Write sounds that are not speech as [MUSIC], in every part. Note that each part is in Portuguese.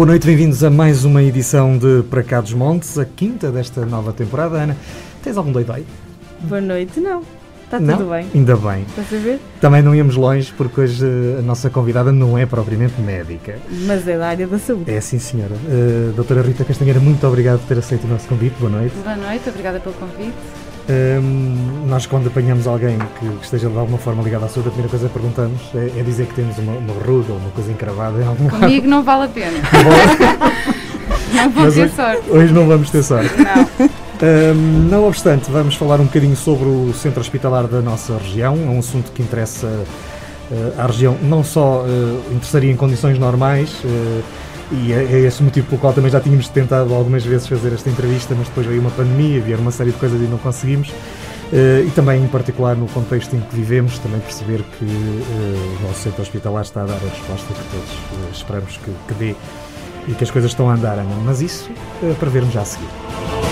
Boa noite, bem-vindos a mais uma edição de Para Cá dos Montes, a quinta desta nova temporada. Ana, tens algum doidai? Boa noite, não. Está tudo não? bem. Ainda bem. Estás a ver? Também não íamos longe porque hoje eh, a nossa convidada não é propriamente médica. Mas é da área da saúde. É sim, senhora. Uh, doutora Rita Castanheira, muito obrigado por ter aceito o nosso convite. Boa noite. Boa noite, obrigada pelo convite. Um, nós, quando apanhamos alguém que esteja de alguma forma ligado à saúde, a primeira coisa que perguntamos é, é dizer que temos uma, uma ruga ou uma coisa encravada em algum Comigo não vale a pena. [LAUGHS] não vou Mas ter hoje, sorte. Hoje não vamos ter sorte. Não. Um, não obstante, vamos falar um bocadinho sobre o centro hospitalar da nossa região. É um assunto que interessa uh, à região, não só uh, interessaria em condições normais, uh, e é, é esse motivo pelo qual também já tínhamos tentado algumas vezes fazer esta entrevista, mas depois veio uma pandemia, vieram uma série de coisas e não conseguimos. e também, em particular, no contexto em que vivemos, também perceber que o nosso centro hospitalar está a dar a resposta que todos esperamos que, que dê e que as coisas estão a andar, mas isso para vermos já a seguir.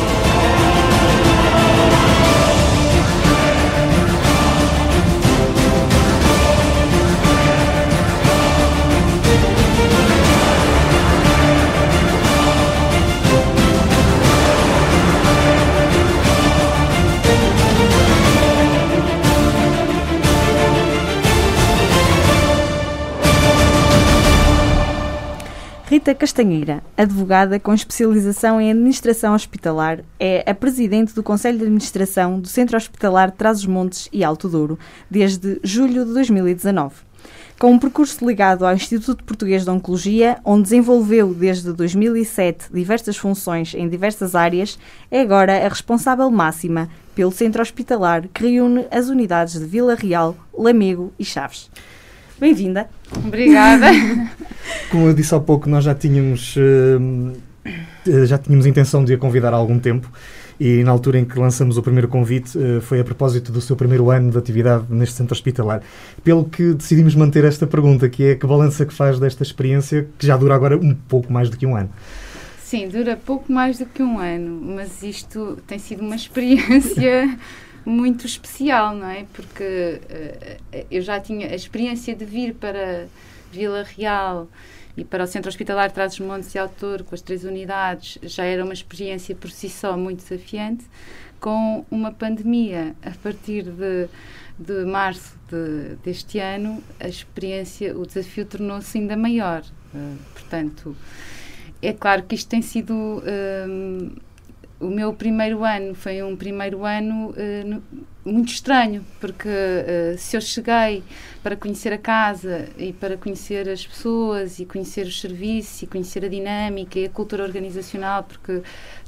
Rita Castanheira, advogada com especialização em administração hospitalar, é a presidente do Conselho de Administração do Centro Hospitalar Trás-os-Montes e Alto Douro desde julho de 2019. Com um percurso ligado ao Instituto Português de Oncologia, onde desenvolveu desde 2007 diversas funções em diversas áreas, é agora a responsável máxima pelo centro hospitalar que reúne as unidades de Vila Real, Lamego e Chaves. Bem-vinda. Obrigada. [LAUGHS] Como eu disse há pouco, nós já tínhamos, uh, já tínhamos intenção de a convidar há algum tempo e na altura em que lançamos o primeiro convite uh, foi a propósito do seu primeiro ano de atividade neste centro hospitalar. Pelo que decidimos manter esta pergunta, que é que balança que faz desta experiência que já dura agora um pouco mais do que um ano? Sim, dura pouco mais do que um ano, mas isto tem sido uma experiência [LAUGHS] muito especial, não é? Porque uh, eu já tinha a experiência de vir para Vila Real e para o Centro Hospitalar Trás-os-Montes e Autor, com as três unidades, já era uma experiência por si só muito desafiante. Com uma pandemia, a partir de, de março de, deste ano, a experiência, o desafio tornou-se ainda maior. Uh, portanto, é claro que isto tem sido. Uh, o meu primeiro ano foi um primeiro ano uh, muito estranho, porque uh, se eu cheguei para conhecer a casa e para conhecer as pessoas e conhecer os serviços e conhecer a dinâmica e a cultura organizacional, porque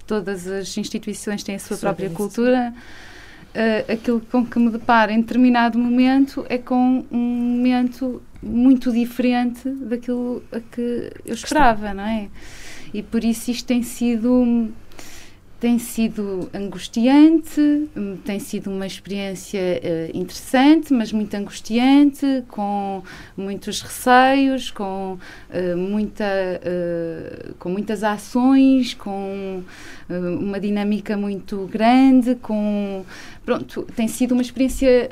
todas as instituições têm a sua própria cultura, uh, aquilo com que me deparo em determinado momento é com um momento muito diferente daquilo a que eu esperava, não é? E por isso isto tem sido tem sido angustiante, hum, tem sido uma experiência uh, interessante, mas muito angustiante, com muitos receios, com, uh, muita, uh, com muitas ações, com uma dinâmica muito grande, com pronto, tem sido uma experiência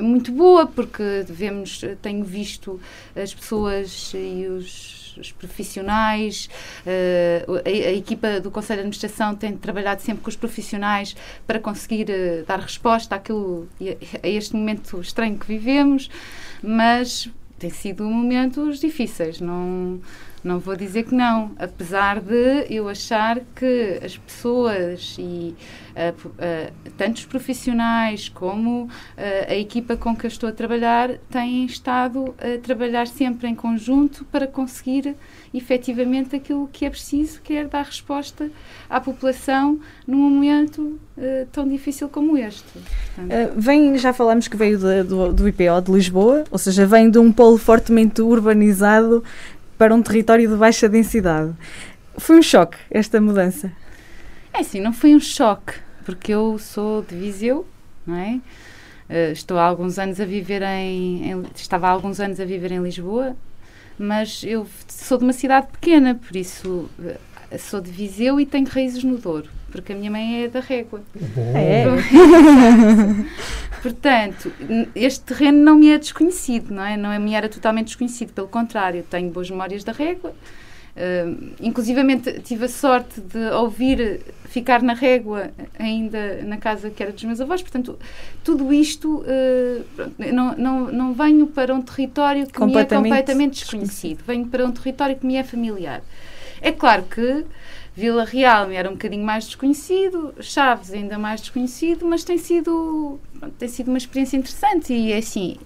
muito boa porque vemos, tenho visto as pessoas e os os profissionais, uh, a, a, equipa do Conselho de Administração tem trabalhado sempre com os profissionais para conseguir uh, dar resposta àquilo, a, a este momento estranho que vivemos, mas tem sido momentos difíceis, não não vou dizer que não, apesar de eu achar que as pessoas e uh, uh, tanto os profissionais como uh, a equipa com que eu estou a trabalhar têm estado a trabalhar sempre em conjunto para conseguir efetivamente aquilo que é preciso, que é dar resposta à população num momento tão difícil como este. vem, já falamos que veio de, do, do IPO de Lisboa, ou seja, vem de um polo fortemente urbanizado para um território de baixa densidade. Foi um choque esta mudança? É sim, não foi um choque, porque eu sou de Viseu, não é? Uh, estou há alguns anos a viver em, em, estava há alguns anos a viver em Lisboa, mas eu sou de uma cidade pequena, por isso uh, sou de Viseu e tenho raízes no Douro, porque a minha mãe é da Régua. É. [LAUGHS] Portanto, este terreno não me é desconhecido, não é? Não é, me era totalmente desconhecido, pelo contrário, tenho boas memórias da Régua. Uh, inclusivamente tive a sorte de ouvir ficar na régua ainda na casa que era dos meus avós, portanto tudo isto uh, não, não, não venho para um território que me é completamente desconhecido, venho para um território que me é familiar. É claro que Vila Real me era um bocadinho mais desconhecido, Chaves ainda mais desconhecido, mas tem sido, tem sido uma experiência interessante. E assim,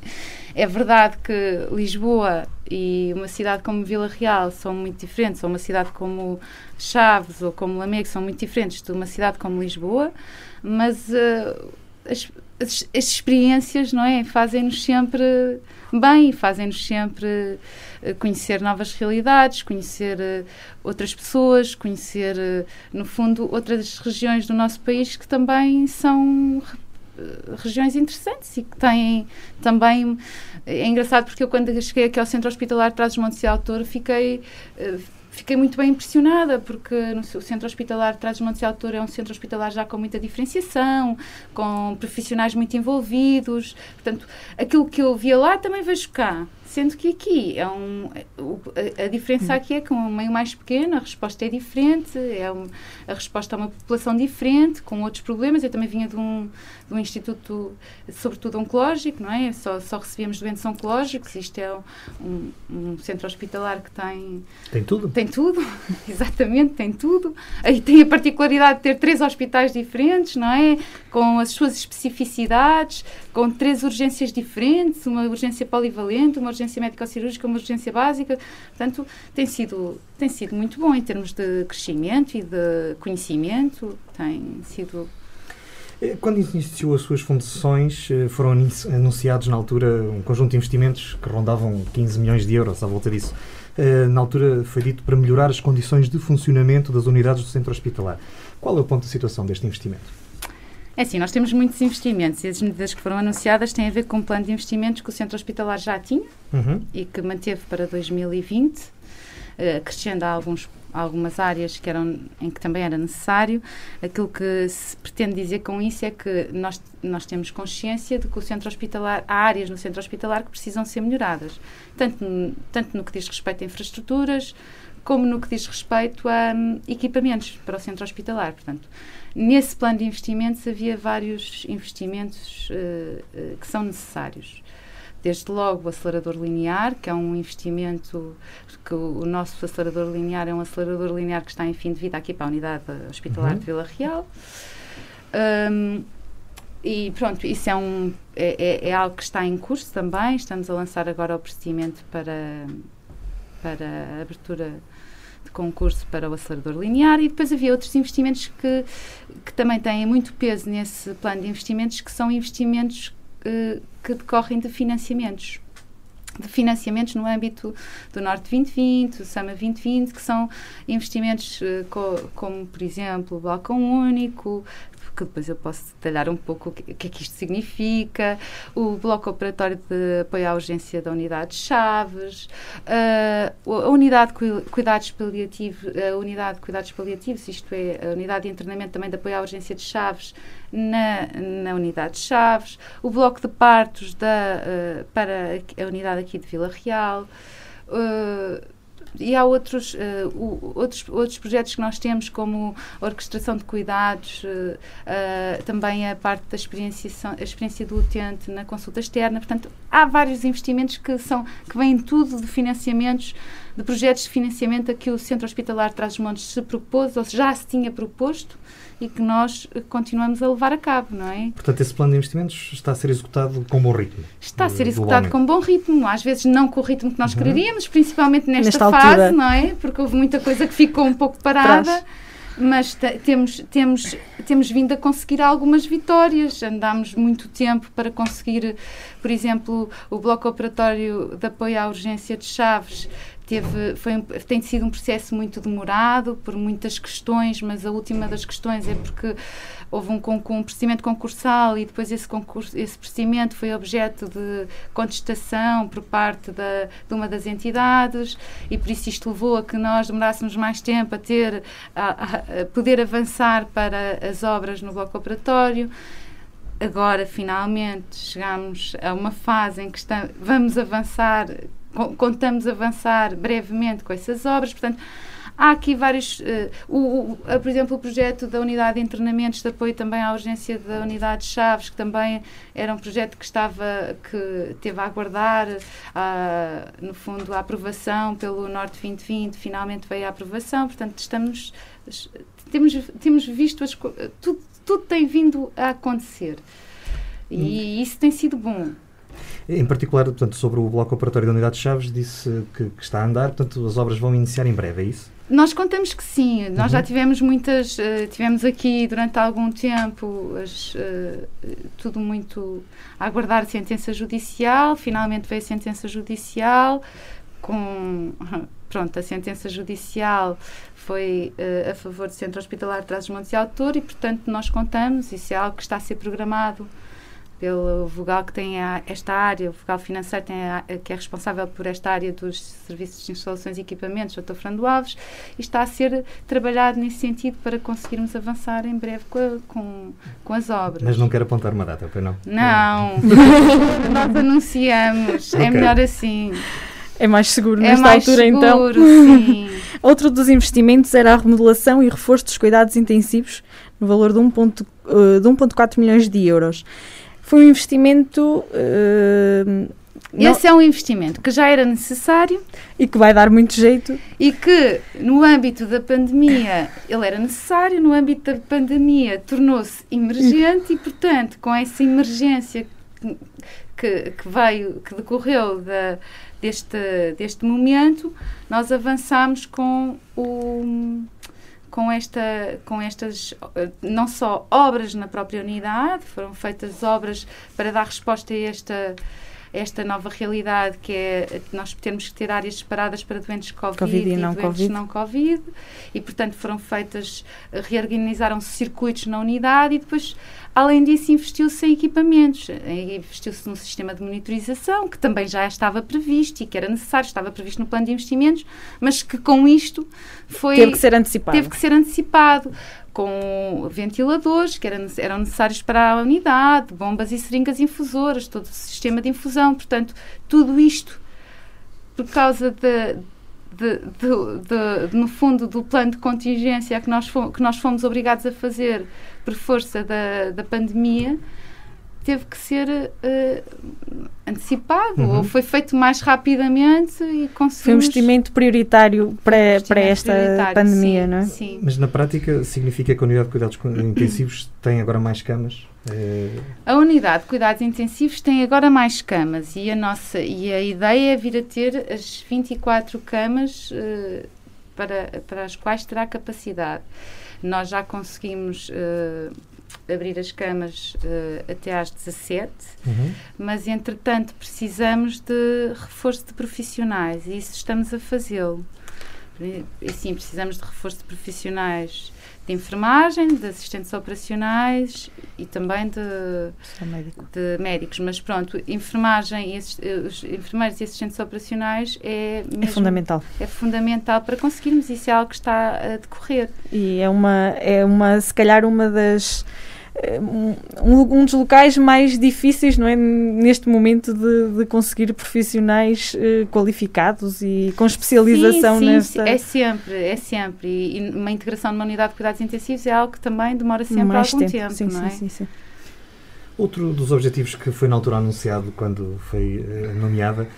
é verdade que Lisboa e uma cidade como Vila Real são muito diferentes, ou uma cidade como Chaves ou como Lamego são muito diferentes de uma cidade como Lisboa, mas uh, as, as, as, experiências, não é, fazem-nos sempre bem, fazem-nos sempre uh, conhecer novas realidades, conhecer uh, outras pessoas, conhecer, no fundo, outras regiões do nosso país que também são eh, regiões interessantes e que têm também. É engraçado porque eu, quando cheguei aqui ao Centro Hospitalar Trás-os-Montes e Autor, fiquei. Fiquei muito bem impressionada porque o Centro Hospitalar Trás-os-Montes e Autor é um centro hospitalar já com muita diferenciação, com profissionais muito envolvidos. Portanto, aquilo que eu via lá também vejo cá. Sendo que aqui é um, a, a diferença hum. aqui é que um meio mais pequeno, a resposta é diferente, é um, a resposta a uma população diferente, com outros problemas. Eu também vinha de um, de um instituto, sobretudo oncológico, não é? Só, só recebíamos doentes oncológicos. Isto é um, um centro hospitalar que tem. Tem tudo? Tem tudo, [LAUGHS] exatamente, tem tudo. Aí tem a particularidade de ter três hospitais diferentes, não é? Com as suas especificidades, com três urgências diferentes, uma urgência polivalente, uma urgência médico-cirúrgica, uma urgência básica. Portanto, tem sido, tem sido muito bom em termos de crescimento e de conhecimento. Tem sido eh, quando iniciou as suas funções, eh, foram anunciados na altura um conjunto de investimentos que rondavam 15 milhões de euros à volta disso. Eh, na altura foi dito para melhorar as condições de funcionamento das unidades do centro hospitalar. Qual é o ponto de situação deste investimento? É assim, nós temos muitos investimentos e as medidas que foram anunciadas têm a ver com um plano de investimentos que o Centro Hospitalar já tinha uhum. e que manteve para 2020, uh, eh, acrescendo alguns, algumas áreas que eram, em que também era necessário. Aquilo que se pretende dizer com isso é que nós, nós temos consciência de que o Centro Hospitalar, há áreas no Centro Hospitalar que precisam ser melhoradas, tanto, tanto no que diz respeito a infraestruturas, como no que diz respeito a um, equipamentos para o Centro Hospitalar. Portanto, Nesse plano de investimentos havia vários investimentos uh, uh, que são necessários. Desde logo o acelerador linear, que é um investimento que o, o, nosso acelerador linear é um acelerador linear que está em fim de vida aqui para a unidade hospitalar uhum. de Vila Real. Um, e pronto, isso é, um, é, é, é, algo que está em curso também. Estamos a lançar agora o procedimento para, para a abertura concurso para o acelerador linear e depois havia outros investimentos que, que também têm muito peso nesse plano de investimentos, que são investimentos uh, que decorrem de financiamentos. De financiamentos no âmbito do Norte 2020, do SAMA 2020, que são investimentos uh, co como, por exemplo, o balcão único, que depois eu posso detalhar um pouco o que, o que é que isto significa, o bloco operatório de apoio à urgência da unidade de Chaves, uh, a unidade de cuidados paliativos, a unidade de cuidados paliativos, isto é, a unidade de internamento também de apoio à urgência de Chaves na, na unidade de Chaves, o bloco de partos da, uh, para a unidade aqui de Vila Real. Uh, e há outros, uh, outros, outros projetos que nós temos, como a orquestração de cuidados, uh, também a parte da experiência, a experiência do utente na consulta externa. Portanto, há vários investimentos que, são, que vêm tudo de financiamentos, de projetos de financiamento a que o Centro Hospitalar de Trás-os-Montes se propôs, ou já se tinha proposto, e que nós continuamos a levar a cabo, não é? Portanto, esse plano de investimentos está a ser executado com bom ritmo? Está a ser executado com bom ritmo, às vezes não com o ritmo que nós uhum. quereríamos, principalmente nesta, nesta fase, altura. não é? Porque houve muita coisa que ficou um pouco parada. mas temos, temos, temos vindo a conseguir algumas vitórias. Andámos muito tempo para conseguir, por exemplo, o bloco operatório de apoio à urgência de Chaves teve, foi, tem sido um processo muito demorado por muitas questões, mas a última das questões é porque houve um, um procedimento concursal e depois esse, concurso, esse procedimento foi objeto de contestação por parte da, de uma das entidades e por isso isto levou a que nós demorássemos mais tempo a ter a, a, poder avançar para as obras no bloco operatório. Agora finalmente chegamos a uma fase em que está, vamos avançar contamos avançar brevemente com essas obras, portanto, Há aqui vários. Uh, o, o, por exemplo, o projeto da unidade de internamentos de apoio também à urgência da unidade de Chaves, que também era um projeto que estava. que teve a aguardar, uh, no fundo, a aprovação pelo Norte 2020, finalmente veio a aprovação, portanto, estamos. temos, temos visto. As, tudo, tudo tem vindo a acontecer. E hum. isso tem sido bom. Em particular, portanto, sobre o bloco operatório da Unidade de Chaves, disse que, que, está a andar, portanto, as obras vão iniciar em breve, é isso? Nós contamos que sim. Nós uhum. já tivemos muitas, uh, tivemos aqui durante algum tempo as, uh, tudo muito a aguardar sentença judicial. Finalmente veio a sentença judicial com [LAUGHS] pronto, a sentença judicial foi uh, a favor do Centro Hospitalar de Trás-os-Montes e Autor e, portanto, nós contamos, isso é algo que está a ser programado pelo vogal que tem a, esta área, o vogal financeiro tem a, que é responsável por esta área dos serviços de instalações e equipamentos, Dr. Fernando Alves, e está a ser trabalhado nesse sentido para conseguirmos avançar em breve com, a, com, com as obras. Mas não quero apontar uma data, pois não? Não, [LAUGHS] nós anunciamos, é okay. é melhor assim. É mais seguro é nesta mais altura, então. seguro, então. Sim. [LAUGHS] Outro dos investimentos era a remodelação e reforço dos cuidados intensivos, no valor de 1,4 uh, milhões de euros foi um investimento. Uh, esse é um investimento que já era necessário e que vai dar muito jeito e que no âmbito da pandemia ele era necessário, no âmbito da pandemia tornou-se emergente e portanto com essa emergência que, que veio, que decorreu da, deste, deste momento, nós avançamos com o com, esta, com estas, eh, não só obras na própria unidade, foram feitas obras para dar resposta a esta, esta nova realidade que é nós temos que ter áreas separadas para doentes COVID, COVID e, não, doentes COVID. não COVID e portanto foram feitas reorganizaram-se circuitos na unidade e depois Além disso, investiu-se em equipamentos, investiu-se num sistema de monitorização que também já estava previsto e que era necessário, estava previsto no plano de investimentos, mas que com isto foi. Teve que ser antecipado. Teve que ser antecipado com ventiladores que eram, eram necessários para a unidade, bombas e seringas infusoras, todo o sistema de infusão. Portanto, tudo isto por causa de, de, de, de, no fundo, do plano de contingência que nós, fomos, que nós fomos obrigados a fazer por força da, da pandemia, teve que ser uh, antecipado uhum. ou foi feito mais rapidamente e conseguimos... Foi um investimento prioritário para, um para esta pandemia, sim, não é? Sim. Mas na prática significa que a unidade de cuidados intensivos tem agora mais camas? É... A unidade de cuidados intensivos tem agora mais camas e a nossa e a ideia é vir a ter as 24 camas uh, para, para as quais terá capacidade. Nós já conseguimos uh, abrir as camas uh, até às 17, uhum. mas entretanto precisamos de reforço de profissionais e isso estamos a fazê-lo. E sim, precisamos de reforço de profissionais de enfermagem, de assistentes operacionais e também de, de médicos. Mas pronto, enfermagem e os enfermeiros e assistentes operacionais é, é mesmo, é fundamental. É fundamental para conseguirmos isso é algo que está a decorrer. E é uma, é uma se calhar uma das um, um, dos locais mais difíceis não é, neste momento de, de conseguir profissionais uh, qualificados e com especialização sim, sim, nesta. É sempre, é sempre. E, e, uma integração numa unidade de cuidados intensivos é algo que também demora sempre mais algum tempo, tempo sim, não é? sim, sim, Outro dos objetivos que foi na altura anunciado quando foi uh, nomeada uh,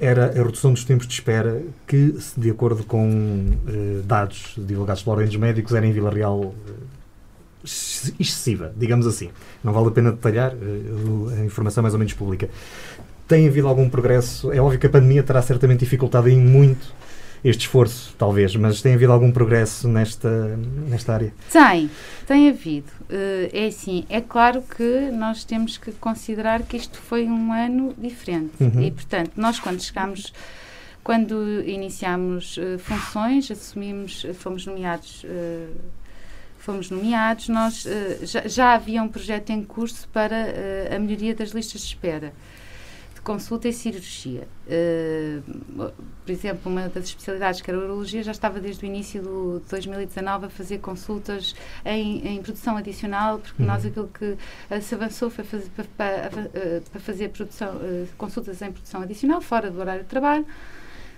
era a redução dos tempos de espera que, de acordo com uh, dados divulgados pela Ordem dos Médicos, era em Vila Real excessiva, digamos assim. Não vale a pena detalhar, uh, a informação é mais ou menos pública. Tem havido algum progresso? É óbvio que a pandemia terá certamente dificultado em muito este esforço, talvez, mas tem havido algum progresso nesta, nesta área? Tem, tem havido. Uh, é assim, é claro que nós temos que considerar que isto foi um ano diferente uhum. e, portanto, nós quando chegámos quando iniciámos uh, funções, assumimos, fomos nomeados fomos nomeados, nós uh, já, já, havia um projeto em curso para uh, a melhoria das listas de espera. consulta e cirurgia. Uh, por exemplo, uma das especialidades que era a urologia já estava desde o início do, de 2019 a fazer consultas em, em produção adicional, porque uhum. nós aquilo que se avançou foi fazer, para, para, fazer produção, consultas em produção adicional, fora do horário de trabalho,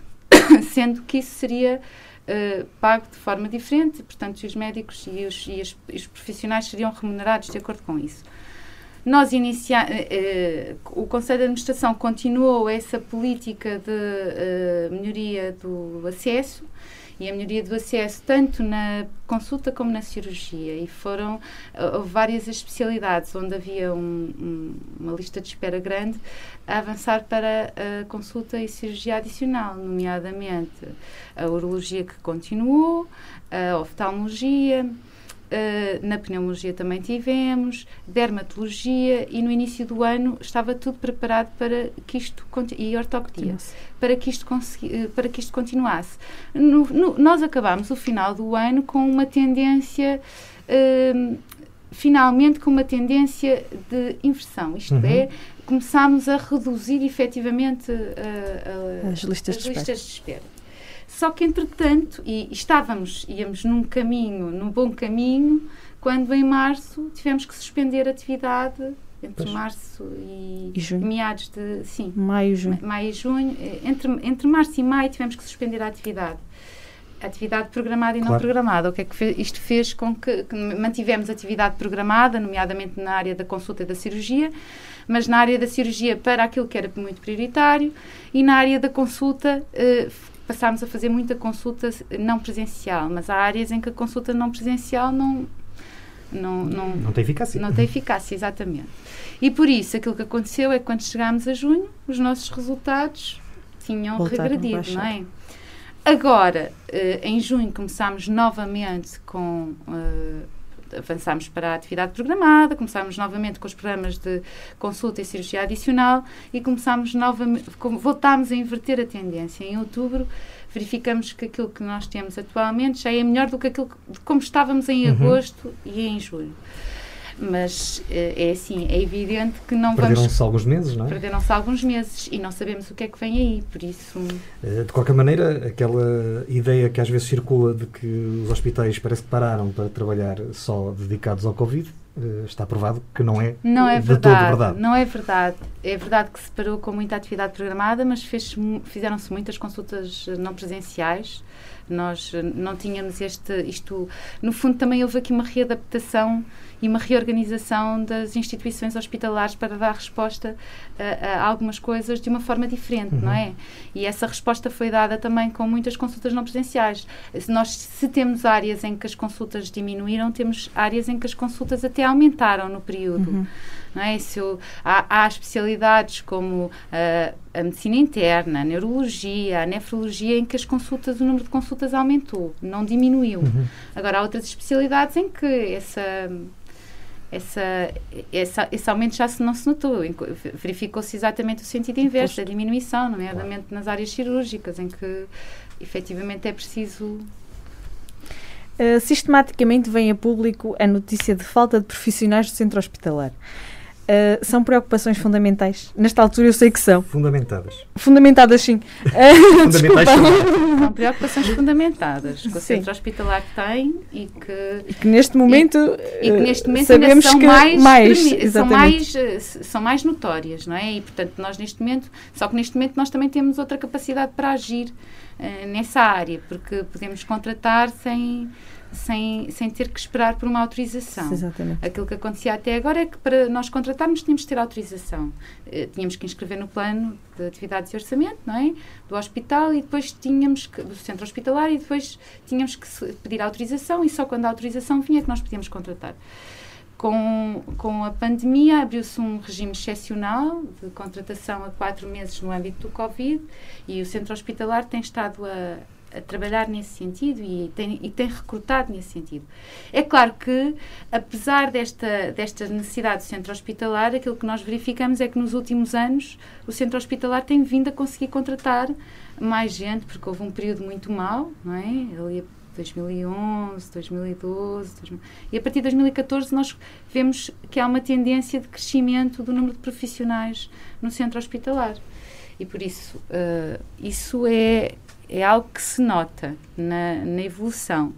[COUGHS] sendo que isso seria Uh, pago de forma diferente, portanto, os médicos e os, e os, profissionais seriam remunerados de acordo com isso. Nós inicia, uh, o Conselho de Administração continuou essa política de melhoria do acesso e a melhoria do acesso tanto na consulta como na cirurgia. E foram uh, várias especialidades onde havia um, um, uma lista de espera grande a avançar para a consulta e cirurgia adicional, nomeadamente a urologia que continuou, a oftalmologia, Uh, na pneumologia também tivemos, dermatologia e no início do ano estava tudo preparado para que isto e ortopedia para que isto eh, para que isto continuasse. No, no, nós acabámos o final do ano com uma tendência uh, finalmente com uma tendência de inversão, isto uhum. é, começámos a reduzir efetivamente uh, as listas, as de, listas espera. de espera. Só que, entretanto, e, estávamos, íamos num caminho, num bom caminho, quando em março tivemos que suspender a atividade entre pois. março e, e junho. meados de sim maio junho maio e junho eh, entre entre março e maio tivemos que suspender a atividade atividade programada e claro. não programada o que é que fez, isto fez com que, que mantivemos atividade programada nomeadamente na área da consulta e da cirurgia mas na área da cirurgia para aquilo que era muito prioritário e na área da consulta eh, passámos a fazer muita consulta não presencial, mas há áreas em que a consulta não presencial não não, não, não tem eficácia. Não tem eficácia, exatamente. E por isso, aquilo que aconteceu é que quando chegámos a junho, os nossos resultados tinham Voltaram regredido, não é? Agora, eh, em junho, começámos novamente com eh, avançámos para a atividade programada, começámos novamente com os programas de consulta e cirurgia adicional e começámos novamente, voltámos a inverter a tendência. Em outubro, verificamos que aquilo que nós temos atualmente já é melhor do que aquilo que, como estávamos em uhum. agosto e em julho mas eh, é assim, é evidente que não Perderam vamos... Perderam-se alguns meses, não é? Perderam-se alguns meses e não sabemos o que é que vem aí, por isso... Eh, de qualquer maneira, aquela ideia que às vezes circula de que os hospitais parece que pararam para trabalhar só dedicados ao Covid, eh, está provado que não é, não é de verdade, verdade. Não é verdade. É verdade que se parou com muita atividade programada, mas fizeram-se muitas consultas não presenciais. Nós não tínhamos este, isto, no fundo também houve aqui uma readaptação e uma reorganização das instituições hospitalares para dar resposta a, a algumas coisas de uma forma diferente, uhum. não é? E essa resposta foi dada também com muitas consultas não presenciais. Se nós, se temos áreas em que as consultas diminuíram, temos áreas em que as consultas até aumentaram no período. Uhum. Não é? Se eu, há, há, especialidades como uh, a medicina interna, a neurologia, a nefrologia, em que as consultas, o número de consultas aumentou, não diminuiu. Uhum. Agora, há outras especialidades em que essa essa, essa, esse aumento já se não se notou. Verificou-se exatamente o sentido inverso, a diminuição, nomeadamente nas áreas cirúrgicas, em que efetivamente é preciso. Uh, sistematicamente vem a público a notícia de falta de profissionais do centro hospitalar. Uh, são preocupações fundamentais. Nesta altura eu sei que são. Fundamentadas. Fundamentadas, sim. Uh, [LAUGHS] fundamentais são preocupações fundamentadas que o centro hospitalar tem e que, e que neste momento, e, e que neste momento sabemos são que mais, mais são mais são mais notórias, não é? E portanto nós neste momento, só que neste momento nós também temos outra capacidade para agir uh, nessa área, porque podemos contratar sem sem, sem ter que esperar por uma autorização. Exatamente. Aquilo que acontecia até agora é que para nós contratarmos tínhamos de ter autorização. Eh, tínhamos que inscrever no plano de atividades e orçamento, não é? Do hospital e depois tínhamos que, do centro hospitalar e depois tínhamos que pedir autorização e só quando a autorização vinha é que nós podíamos contratar. Com, com a pandemia abriu-se um regime excepcional de contratação a quatro meses no âmbito do Covid e o centro hospitalar tem estado a, a trabalhar nesse sentido e tem, e tem recrutado nesse sentido. É claro que, apesar desta, desta necessidade do centro hospitalar, aquilo que nós verificamos é que nos últimos anos o centro hospitalar tem vindo a conseguir contratar mais gente, porque houve um período muito mau, não é? Ali 2011, 2012, 2000, e a partir de 2014 nós vemos que há uma tendência de crescimento do número de profissionais no centro hospitalar. E por isso, uh, isso é, é algo que se nota na, na evolução.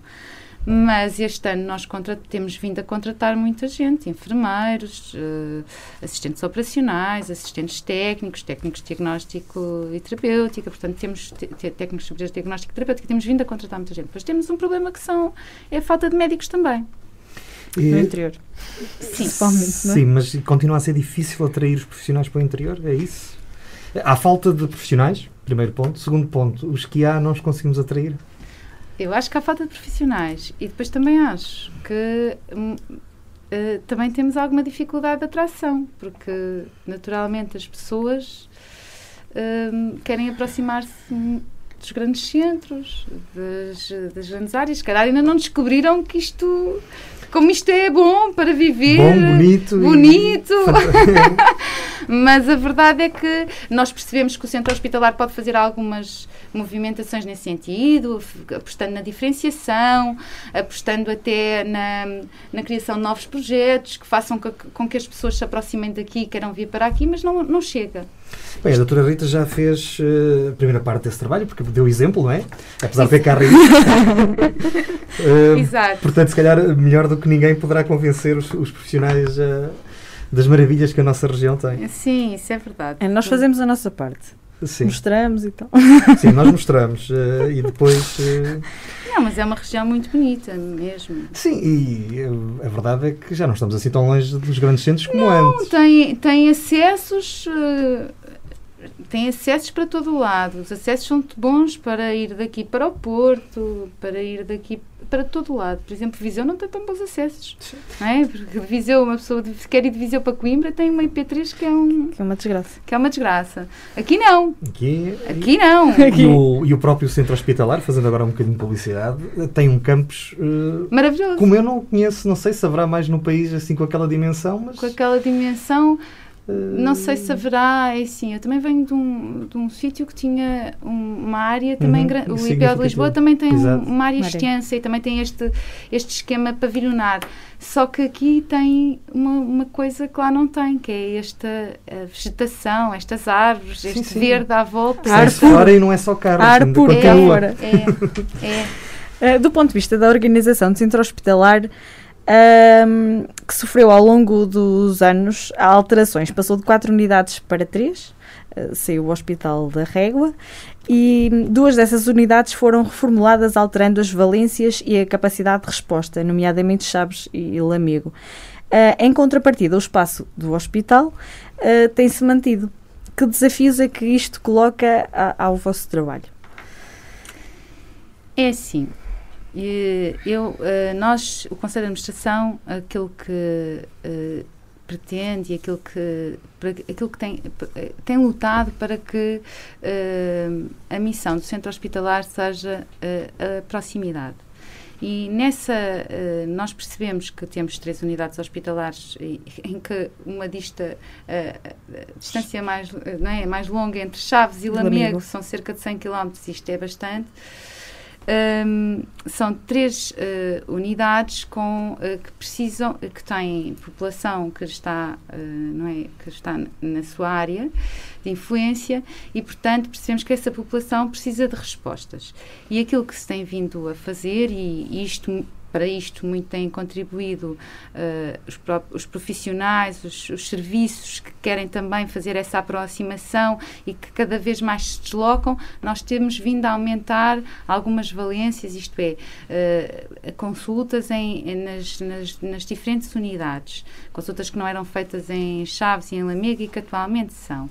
Mas este ano nós temos vindo a contratar muita gente, enfermeiros, uh, assistentes operacionais, assistentes técnicos, técnicos de diagnóstico e terapêutica, portanto temos técnicos de diagnóstico e terapêutica, temos vindo a contratar muita gente. Depois temos um problema que são, é a falta de médicos também. E, no interior. Sim, é? sim, mas continua a ser difícil atrair os profissionais para o interior, é isso? Há falta de profissionais, primeiro ponto. Segundo ponto, os que há não os conseguimos atrair? Eu acho que há falta de profissionais e depois também acho que uh, também temos alguma dificuldade de atração, porque naturalmente as pessoas uh, querem aproximar-se dos grandes centros, das, das grandes áreas. Se calhar ainda não descobriram que isto como isto é bom para viver. Bom, bonito. Bonito. [LAUGHS] Mas a verdade é que nós percebemos que o centro hospitalar pode fazer algumas movimentações nesse sentido, apostando na diferenciação, apostando até na, na criação de novos projetos que façam com que, com que as pessoas se aproximem daqui e queiram vir para aqui, mas não, não chega. Bem, a doutora Rita já fez uh, a primeira parte desse trabalho, porque deu exemplo, não é? Apesar de ter cá uh, Exato. Portanto, se calhar, melhor do que ninguém poderá convencer os, os profissionais uh, das maravilhas que a nossa região tem. Sim, isso é verdade. É, nós fazemos a nossa parte. Sim. Mostramos e tal. Sim, nós mostramos uh, e depois. Uh... Não, mas é uma região muito bonita mesmo. Sim, e a verdade é que já não estamos assim tão longe dos grandes centros como não, antes. Tem, tem acessos. Tem acessos para todo o lado. Os acessos são muito bons para ir daqui para o Porto, para ir daqui para todo o lado. Por exemplo, Viseu não tem tão bons acessos. Não é? Porque Viseu, uma pessoa que quer ir de Viseu para Coimbra tem uma IP3 que é um que é uma desgraça. Que é uma desgraça. Aqui não. Aqui, Aqui não. [LAUGHS] E o, e o próprio centro hospitalar, fazendo agora um bocadinho de publicidade, tem um campus uh, maravilhoso. Como eu não conheço, não sei se haverá mais no país assim com aquela dimensão, mas com aquela dimensão não sei se haverá, é assim, eu também venho de um, de um sítio que tinha uma área também uhum, grande. O IPO de Lisboa também tem um, uma área extensa e também tem este, este esquema pavilionar. Só que aqui tem uma, uma coisa que lá não tem, que é esta vegetação, estas árvores, sim, este sim. verde à volta. Ar fora e não é só carro, ar puro, é, é, é. é. Do ponto de vista da organização do centro hospitalar, um, que sofreu ao longo dos anos alterações. Passou de 4 unidades para 3, uh, ah, saiu o Hospital da Régua, e duas dessas unidades foram reformuladas, alterando as valências e a capacidade de resposta, nomeadamente Chaves e Lamego. Uh, em contrapartida, o espaço do hospital uh, tem-se mantido. Que desafios é que isto coloca a, ao vosso trabalho? É assim, eu, eh, nós, o Conselho de Administração, aquilo que eh, pretende e aquilo que, aquilo que tem, tem lutado para que uh, a missão do centro hospitalar seja uh, a proximidade. E nessa, uh, nós percebemos que temos três unidades hospitalares [LAUGHS] em que uma dista, a distância mais, não é, mais longa entre Chaves e Lamego, são cerca de 100 km, isto é bastante. Um, são três uh, unidades com, uh, que precisam, que têm população que está, uh, não é, que está na sua área de influência e, portanto, percebemos que essa população precisa de respostas. E aquilo que se tem vindo a fazer, e, e isto para isto muito têm contribuído uh, os, os, profissionais, os, os, serviços que querem também fazer essa aproximação e que cada vez mais se deslocam. Nós temos vindo a aumentar algumas valências, isto é, uh, consultas em, nas, nas, nas, diferentes unidades, consultas que não eram feitas em Chaves e em Lamega e que atualmente são.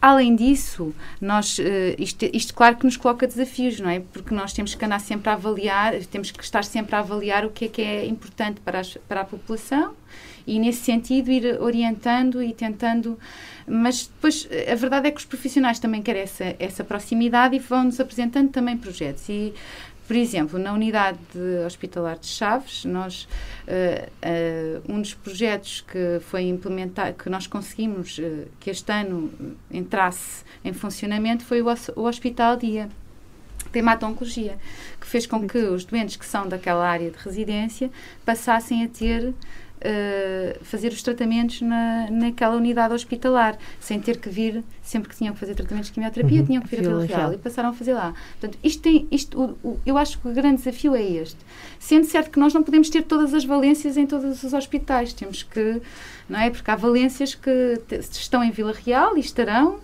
Além disso, nós, uh, isto, isto, claro que nos coloca desafios, não é? Porque nós temos que andar sempre a avaliar, temos que estar sempre a avaliar o que é que é importante para, as, para a população e, nesse sentido, ir orientando e tentando. Mas depois, a verdade é que os profissionais também querem essa, essa proximidade e vão-nos apresentando também projetos. E por exemplo, na unidade hospitalar de Chaves, nós, uh, uh, um dos projetos que foi implementado, que nós conseguimos uh, que este ano entrasse em funcionamento foi o, o Hospital Dia. da hemato-oncologia, que fez com que os doentes que são daquela área de residência passassem a ter Uh, fazer os tratamentos na, naquela unidade hospitalar, sem ter que vir, sempre que tinham que fazer tratamentos de quimioterapia, uhum. tinham que vir a Vila Real, Real e passaram a fazer lá. Portanto, isto tem, isto, o, o, eu acho que o grande desafio é este. Sendo certo que nós não podemos ter todas as valências em todos os hospitais, temos que, não é? Porque há valências que estão em Vila Real e estarão,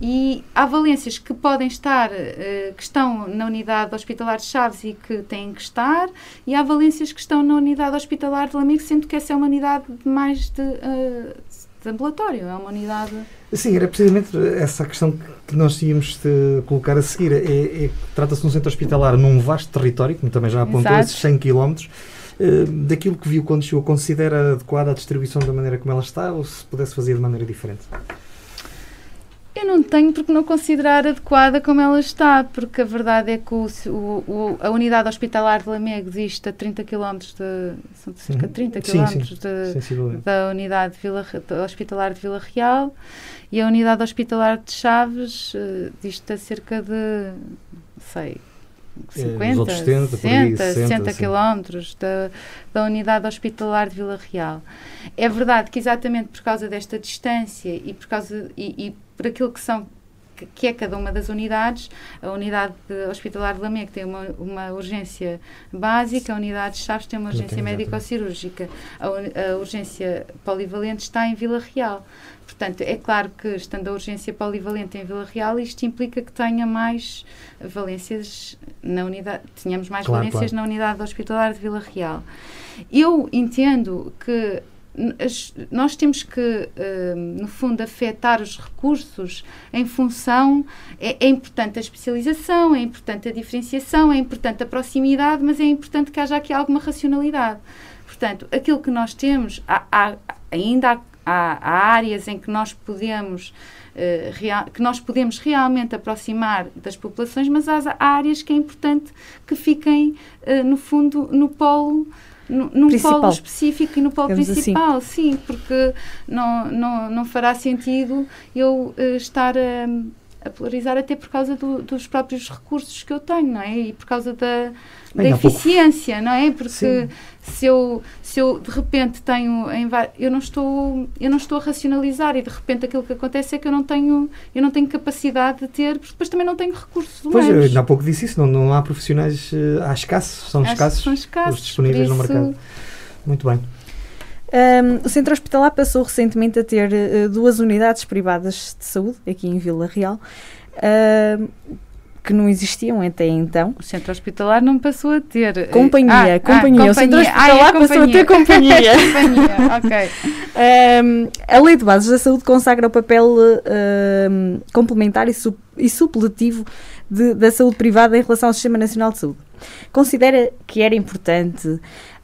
e há valências que podem estar, uh, que estão na unidade hospitalar de Chaves e que têm que estar, e há valências que estão na unidade hospitalar de Lamego, sendo que essa é uma unidade mais de, uh, de ambulatório, é uma unidade... Sim, era precisamente essa a questão que nós íamos eh, colocar a seguir. É, é Trata-se de um centro hospitalar num vasto território, como também já apontou, Exato. esses 100 km, daquilo que viu quando chegou, considera adequada a distribuição da maneira como ela está ou se pudesse fazer de maneira diferente? Eu não tenho porque não considerar adequada como ela está, porque a verdade é que o, o, a unidade hospitalar de Lamego existe a 30 km de. São cerca de 30 km sim, sim, da unidade de Vila, hospitalar de Vila Real e a unidade hospitalar de Chaves uh, dista cerca de. sei. 50, 70, 60, 60 quilómetros da, da unidade hospitalar de Vila Real. É verdade que exatamente por causa desta distância e por causa e, e por aquilo que são que é cada uma das unidades. A unidade hospitalar de Lamego tem uma, uma urgência básica, a unidade de Chaves tem uma urgência médico-cirúrgica, a, a, urgência polivalente está em Vila Real. Portanto, é claro que, estando a urgência polivalente em Vila Real, isto implica que tenha mais valências na unidade, tenhamos mais claro, valências claro. na unidade hospitalar de Vila Real. Eu entendo que nós temos que, uh, no fundo, afetar os recursos em função. É, é, importante a especialização, é importante a diferenciação, é importante a proximidade, mas é importante que haja aqui alguma racionalidade. Portanto, aquilo que nós temos, há, há, ainda há, há, áreas em que nós podemos. Real, que nós podemos realmente aproximar das populações, mas há, áreas que é importante que fiquem, uh, no fundo, no polo num principal. polo específico e no polo Digamos assim. principal, assim. sim, porque não, não, não fará sentido eu uh, estar a, a, polarizar até por causa do, dos próprios recursos que eu tenho, não é? E por causa da, da eficiência, pouco. não é? Porque sim. se eu, se eu de repente tenho eu não estou eu não estou a racionalizar e de repente aquilo que acontece é que eu não tenho eu não tenho capacidade de ter porque depois também não tenho recursos humanos. Pois, há pouco disse isso, não, não há profissionais, uh, há escassos, são escassos, são escassos os disponíveis no mercado. Muito bem. Um, o Centro Hospitalar passou recentemente a ter uh, duas unidades privadas de saúde, aqui em Vila Real. Uh, que não existiam até então. O centro hospitalar não passou a ter. Eh, companhia, ah, companhia. Ah, o centro hospitalar ah, é passou a ter companhia. companhia, [LAUGHS] ok. Um, a Lei de Bases da Saúde consagra o papel um, complementar e, su e supletivo de, da saúde privada em relação ao Sistema Nacional de Saúde. Considera que era importante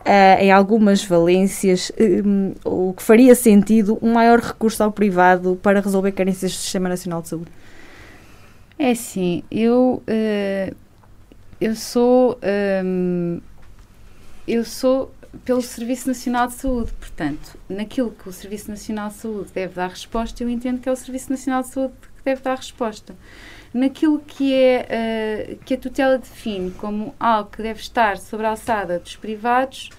uh, em algumas valências, um, o que faria sentido um maior recurso ao privado para resolver carências do Sistema Nacional de Saúde? É assim, eu, uh, eu sou. Um, eu sou pelo Serviço Nacional de Saúde, portanto, naquilo que o Serviço Nacional de Saúde deve dar resposta, eu entendo que é o Serviço Nacional de Saúde deve dar resposta. Naquilo que é uh, que a tutela define como algo que deve estar sobre a alçada dos privados,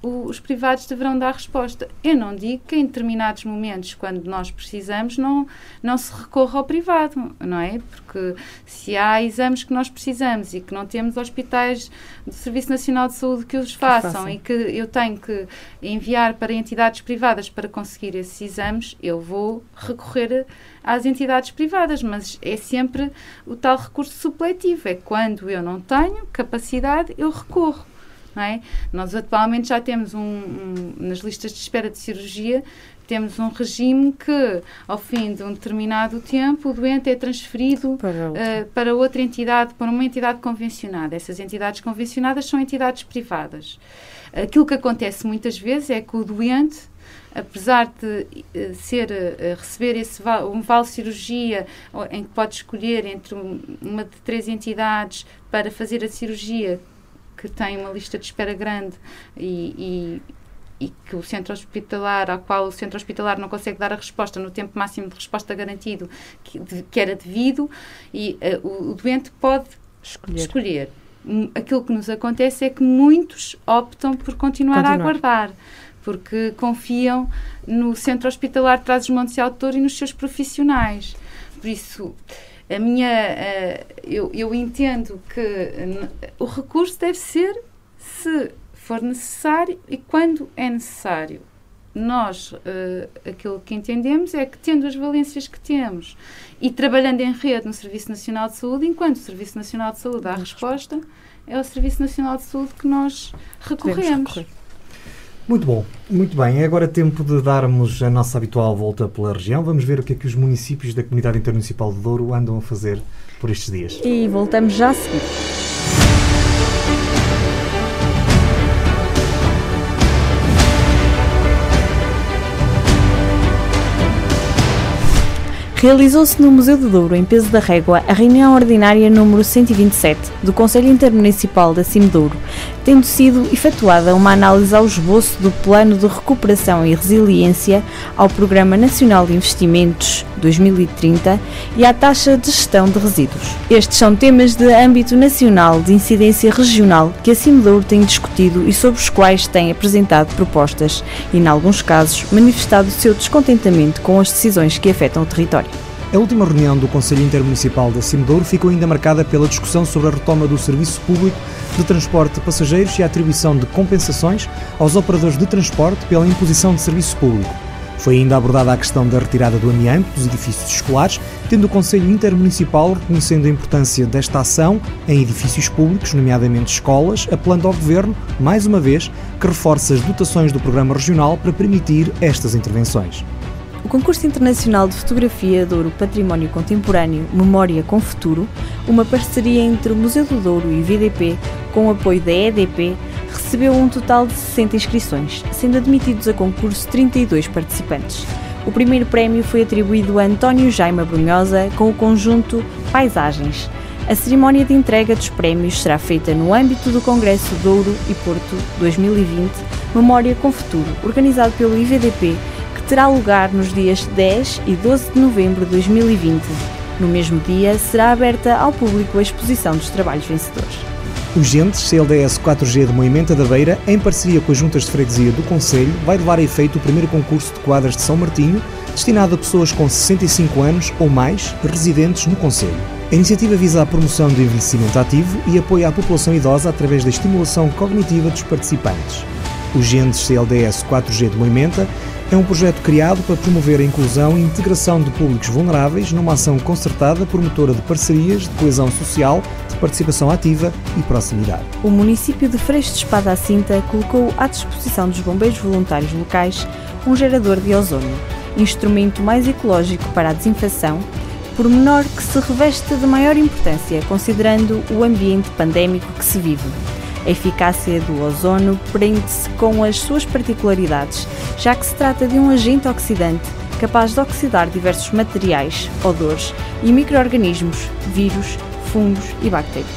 os privados deverão dar resposta. Eu não digo que em determinados momentos, quando nós precisamos, não, não se recorra ao privado, não é? Porque se há exames que nós precisamos e que não temos hospitais do Serviço Nacional de Saúde que os façam que e que eu tenho que enviar para entidades privadas para conseguir esses exames, eu vou recorrer às entidades privadas, mas é sempre o tal recurso supletivo. É quando eu não tenho capacidade, eu recorro. É? Nós atualmente já temos um, um, nas listas de espera de cirurgia temos um regime que, ao fim de um determinado tempo, o doente é transferido para, uh, para outra entidade, para uma entidade convencionada. Essas entidades convencionadas são entidades privadas. Aquilo que acontece muitas vezes é que o doente apesar de uh, ser uh, receber esse um vale cirurgia em que pode escolher entre uma de três entidades para fazer a cirurgia que tem uma lista de espera grande e, e, e, que o centro hospitalar, ao qual o centro hospitalar não consegue dar a resposta no tempo máximo de resposta garantido que, de, que era devido, e uh, o, o, doente pode escolher. escolher. Aquilo que nos acontece é que muitos optam por continuar, continuar. a aguardar, porque confiam no Centro Hospitalar Trás-os-Montes e Autor e nos seus profissionais. Por isso, a minha, uh, eu, eu entendo que o recurso deve ser se for necessário e quando é necessário. Nós, uh, aquilo que entendemos é que, tendo as valências que temos e trabalhando em rede no Serviço Nacional de Saúde, enquanto o Serviço Nacional de Saúde dá a resposta, é o Serviço Nacional de Saúde que nós recorremos. Muito bom, muito bem. É agora tempo de darmos a nossa habitual volta pela região. Vamos ver o que é que os municípios da Comunidade Intermunicipal de Douro andam a fazer por estes dias. E voltamos já a seguir. Realizou-se no Museu do Douro, em Peso da Régua, a reunião ordinária número 127 do Conselho Intermunicipal da Cime Douro, tendo sido efetuada uma análise ao esboço do Plano de Recuperação e Resiliência, ao Programa Nacional de Investimentos 2030 e à Taxa de Gestão de Resíduos. Estes são temas de âmbito nacional de incidência regional que a Cime Douro tem discutido e sobre os quais tem apresentado propostas e, em alguns casos, manifestado o seu descontentamento com as decisões que afetam o território. A última reunião do Conselho Intermunicipal da Cimedouro ficou ainda marcada pela discussão sobre a retoma do serviço público de transporte de passageiros e a atribuição de compensações aos operadores de transporte pela imposição de serviço público. Foi ainda abordada a questão da retirada do amianto dos edifícios escolares, tendo o Conselho Intermunicipal reconhecendo a importância desta ação em edifícios públicos, nomeadamente escolas, apelando ao Governo, mais uma vez, que reforça as dotações do Programa Regional para permitir estas intervenções. O Concurso Internacional de Fotografia Douro Património Contemporâneo Memória com Futuro, uma parceria entre o Museu do Douro e VDP, com o apoio da EDP, recebeu um total de 60 inscrições, sendo admitidos a concurso 32 participantes. O primeiro prémio foi atribuído a António Jaime Brunhosa com o conjunto Paisagens. A cerimónia de entrega dos prémios será feita no âmbito do Congresso Douro e Porto 2020 Memória com Futuro, organizado pelo IVDP terá lugar nos dias 10 e 12 de novembro de 2020. No mesmo dia, será aberta ao público a exposição dos trabalhos vencedores. O Gentes CLDS 4G de Moimenta da Beira, em parceria com as juntas de freguesia do Conselho, vai levar a efeito o primeiro concurso de quadras de São Martinho, destinado a pessoas com 65 anos ou mais residentes no Conselho. A iniciativa visa a promoção do envelhecimento ativo e apoio à população idosa através da estimulação cognitiva dos participantes. O Gentes CLDS 4G de Moimenta é um projeto criado para promover a inclusão e integração de públicos vulneráveis numa ação concertada promotora de parcerias de coesão social, de participação ativa e proximidade. O município de Freixo de Espada à Cinta colocou à disposição dos bombeiros voluntários locais um gerador de ozônio, instrumento mais ecológico para a desinfecção, por menor que se reveste de maior importância considerando o ambiente pandémico que se vive. A eficácia do ozono prende-se com as suas particularidades, já que se trata de um agente oxidante capaz de oxidar diversos materiais, odores e microorganismos, vírus, fungos e bactérias.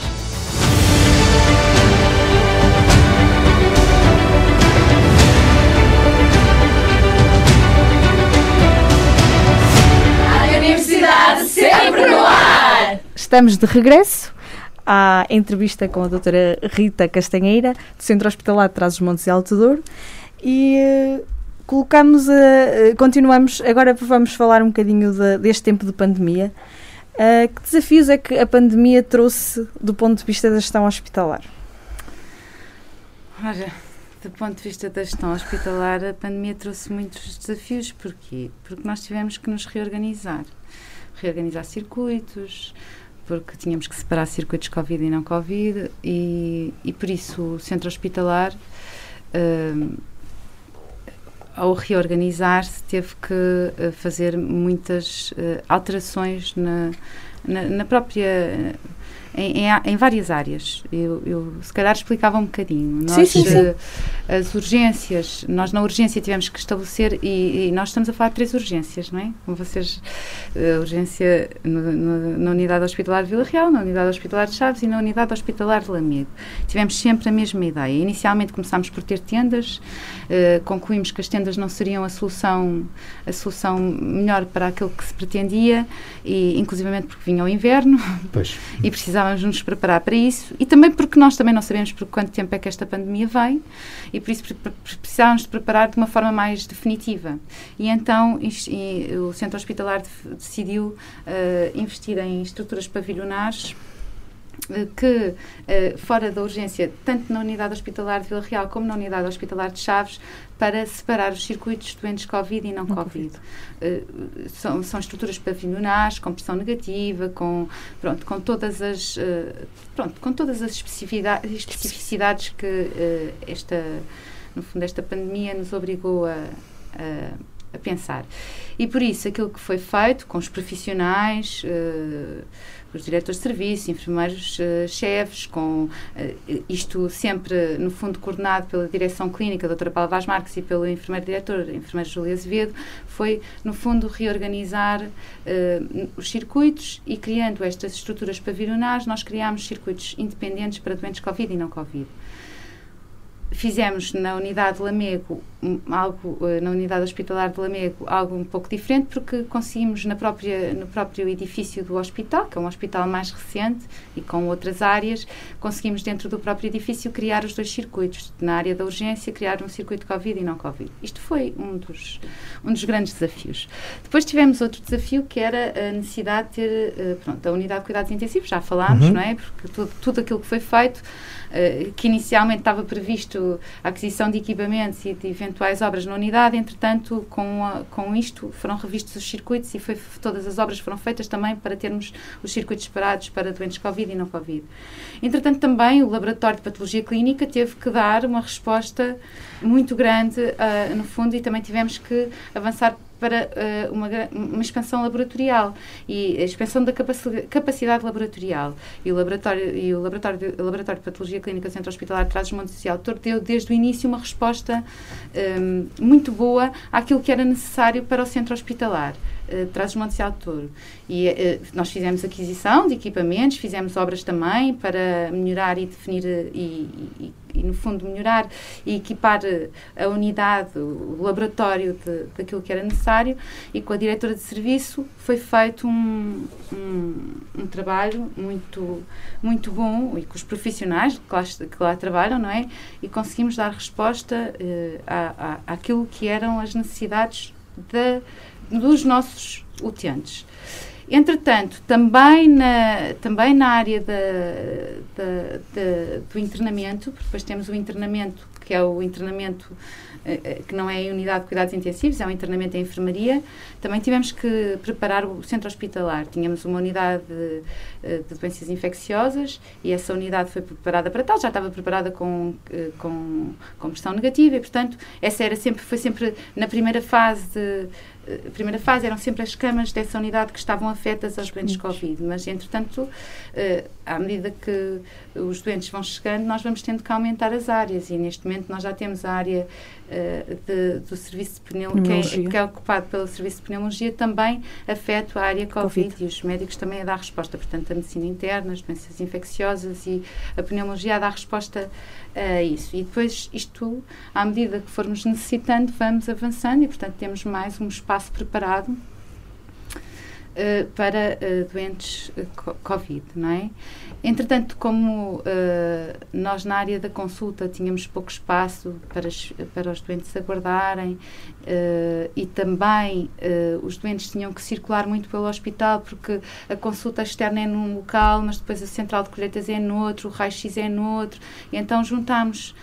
A Universidade sempre no ar! Estamos de regresso à entrevista com a doutora Rita Castanheira, do Centro Hospitalar de Trás-os-Montes e Alto Douro, e uh, colocamos, a, uh, continuamos, agora vamos falar um bocadinho de, deste tempo de pandemia. Uh, que desafios é que a pandemia trouxe do ponto de vista da gestão hospitalar? Olha, do ponto de vista da gestão hospitalar, a pandemia trouxe muitos desafios. Porquê? Porque nós tivemos que nos reorganizar. Reorganizar circuitos, porque tínhamos que separar circuitos Covid e não Covid, e, e por isso o centro hospitalar, uh, ao reorganizar-se, teve que uh, fazer muitas uh, alterações na, na, na própria em, em, em várias áreas. Eu, eu, se calhar explicava um bocadinho. Nós, sim, sim, sim. Uh, as urgências, nós na urgência tivemos que estabelecer, e, e, nós estamos a falar de três urgências, não é? Como vocês, uh, urgência no, no, na unidade hospitalar de Vila Real, na unidade hospitalar de Chaves e na unidade hospitalar de Lamego. Tivemos sempre a mesma ideia. Inicialmente começámos por ter tendas, uh, concluímos que as tendas não seriam a solução, a solução melhor para aquilo que se pretendia, e inclusivamente porque vinha o inverno pois. e precisávamos nos preparar para isso e também porque nós também não sabemos por quanto tempo é que esta pandemia vem e por isso precisávamos de preparar de uma forma mais definitiva. E então e o Centro Hospitalar decidiu uh, investir em estruturas pavilionares que, eh, fora da urgência, tanto na unidade hospitalar de Vila Real como na unidade hospitalar de Chaves, para separar os circuitos de doentes Covid e não, não Covid. Uh, são, são estruturas pavilionares, com pressão negativa, com, pronto, com todas as, uh, pronto, com todas as especificidades, especificidades que uh, esta, no fundo, esta pandemia nos obrigou a, a, a, pensar. E por isso, aquilo que foi feito com os profissionais os diretores de serviço, enfermeiros uh, chefes, com uh, isto sempre, no fundo, coordenado pela direção clínica, a doutora Paula Vaz Marques, e pelo enfermeiro-diretor, a enfermeira Júlia Azevedo, foi, no fundo, reorganizar uh, os circuitos e criando estas estruturas pavilionares, nós criámos circuitos independentes para doentes Covid e não Covid fizemos na unidade de Lamego algo eh, na unidade hospitalar de Lamego algo um pouco diferente porque conseguimos na própria no próprio edifício do hospital que é um hospital mais recente e com outras áreas conseguimos dentro do próprio edifício criar os dois circuitos na área da urgência criar um circuito covid e não covid. Isto foi um dos um dos grandes desafios. Depois tivemos outro desafio que era a necessidade de ter eh, pronto a unidade de cuidados intensivos já falámos uhum. não é? Porque tudo, tudo aquilo que foi feito eh, que inicialmente estava previsto a aquisição de equipamentos e de eventuais obras na unidade, entretanto, com, a, com isto foram revistos os circuitos e foi, todas as obras foram feitas também para termos os circuitos separados para doentes Covid e não Covid. Entretanto, também o Laboratório de Patologia Clínica teve que dar uma resposta muito grande, uh, no fundo, e também tivemos que avançar para uh, uma, uma expansão laboratorial e a expansão da capacidade, capacidade laboratorial. E o laboratório, e o laboratório, de, o laboratório de Patologia Clínica Centro Hospitalar de Trás-os-Montes e deu desde o início uma resposta um, ehm, muito boa àquilo que era necessário para o centro hospitalar. Uh, Trás-os-Montes e Autor. E uh, nós fizemos aquisição de equipamentos, fizemos obras também para melhorar e definir e, e, e, no fundo, melhorar e equipar eh, a unidade, o laboratório de, daquilo que era necessário. E com a diretora de serviço foi feito um, um, um trabalho muito, muito bom e com os profissionais que lá, que lá trabalham, não é? E conseguimos dar resposta uh, à, à, àquilo que eram as necessidades de, dos nossos utentes. Entretanto, também na, também na área da, da, da, do internamento, porque depois temos o internamento, que é o internamento eh, eh, que não é unidade de cuidados intensivos, é um internamento em enfermaria, também tivemos que preparar o centro hospitalar. Tínhamos uma unidade de, eh, de doenças infecciosas e essa unidade foi preparada para tal, já estava preparada com, com, com pressão negativa e, portanto, essa era sempre, foi sempre na primeira fase de a primeira fase eram sempre as camas dessa unidade que estavam afetas aos doentes Covid, mas entretanto, uh, à medida que os doentes vão chegando, nós vamos tendo que aumentar as áreas e neste momento nós já temos a área uh, de, do serviço de pneumologia, que é, que é, ocupado pelo serviço de pneumologia, também afeta a área COVID, COVID, e os médicos também a dar resposta, portanto a medicina interna, as doenças infecciosas e a pneumologia a dar resposta a isso. E depois isto, à medida que formos necessitando, vamos avançando e portanto temos mais um espaço preparado uh, para uh, doentes uh, Covid, não é? Entretanto, como nós na área da consulta tínhamos pouco espaço para, para os doentes aguardarem e também os doentes tinham que circular muito pelo hospital porque a consulta externa é num local, mas depois a central de colheitas é noutro, o raio-x é noutro, e então juntámos,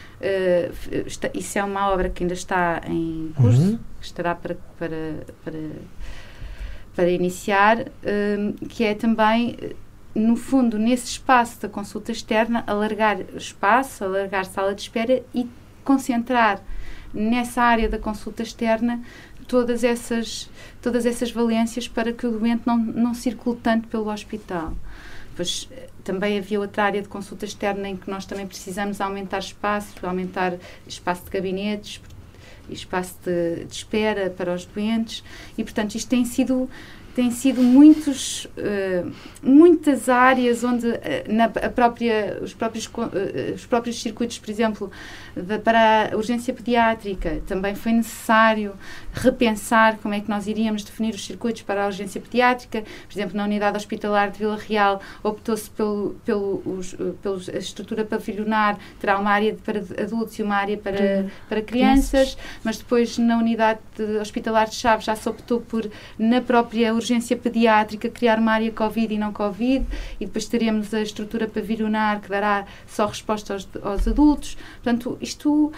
isso é uma obra que ainda está em curso, uhum. que estará para, para, para para iniciar, um, que é também, no fundo, nesse espaço da consulta externa, alargar espaço, alargar sala de espera e concentrar nessa área da consulta externa todas essas, todas essas valências para que o doente não, não circule tanto pelo hospital. Pois também havia outra área de consulta externa em que nós também precisamos aumentar espaço, aumentar espaço de gabinetes, espaço de, de espera para os doentes e, portanto, isto tem sido têm sido muitos, uh, muitas áreas onde uh, na, própria, os, próprios, uh, os próprios circuitos, por exemplo, de, para a urgência pediátrica, também foi necessário repensar como é que nós iríamos definir os circuitos para a urgência pediátrica. Por exemplo, na unidade hospitalar de Vila Real optou-se pelo, pelo, os, pelo, a estrutura pavilionar, terá uma área para adultos e uma área para, para crianças, mas depois na unidade de hospitalar de Chaves já se optou por, na própria urgência urgência pediátrica criar uma área Covid e não Covid, e depois teremos a estrutura pavilionar que dará só resposta aos, aos adultos. Portanto, isto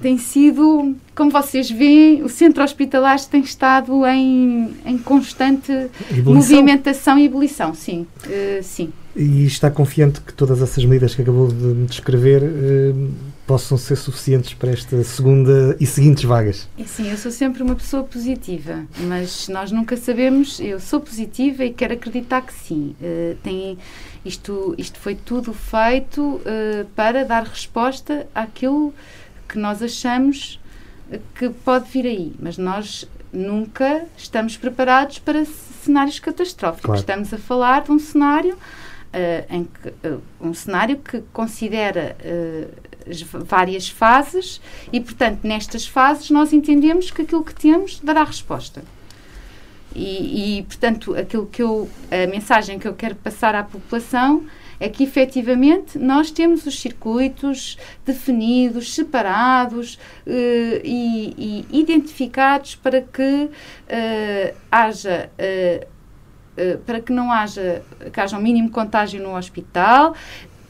tem sido, como vocês veem, o centro hospitalar tem estado em, em constante ebulição. movimentação e ebulição, sim, uh, sim. E está confiante que todas essas medidas que acabou de me descrever uh, possam ser suficientes para esta segunda e seguintes vagas? Sim, eu sou sempre uma pessoa positiva, mas nós nunca sabemos. Eu sou positiva e quero acreditar que sim. Uh, tem, isto, isto foi tudo feito para dar resposta àquilo que nós achamos que pode vir aí, mas nós nunca estamos preparados para cenários catastróficos. Claro. Estamos a falar de um cenário uh, em que, uh, um cenário que considera uh, várias fases e, portanto, nestas fases nós entendemos que aquilo que temos dará resposta. E, e, portanto, aquilo que eu, a mensagem que eu quero passar à população é que efetivamente nós temos os circuitos definidos, separados eh, e, e, identificados para que eh, haja eh, para que não haja que haja um mínimo contágio no hospital,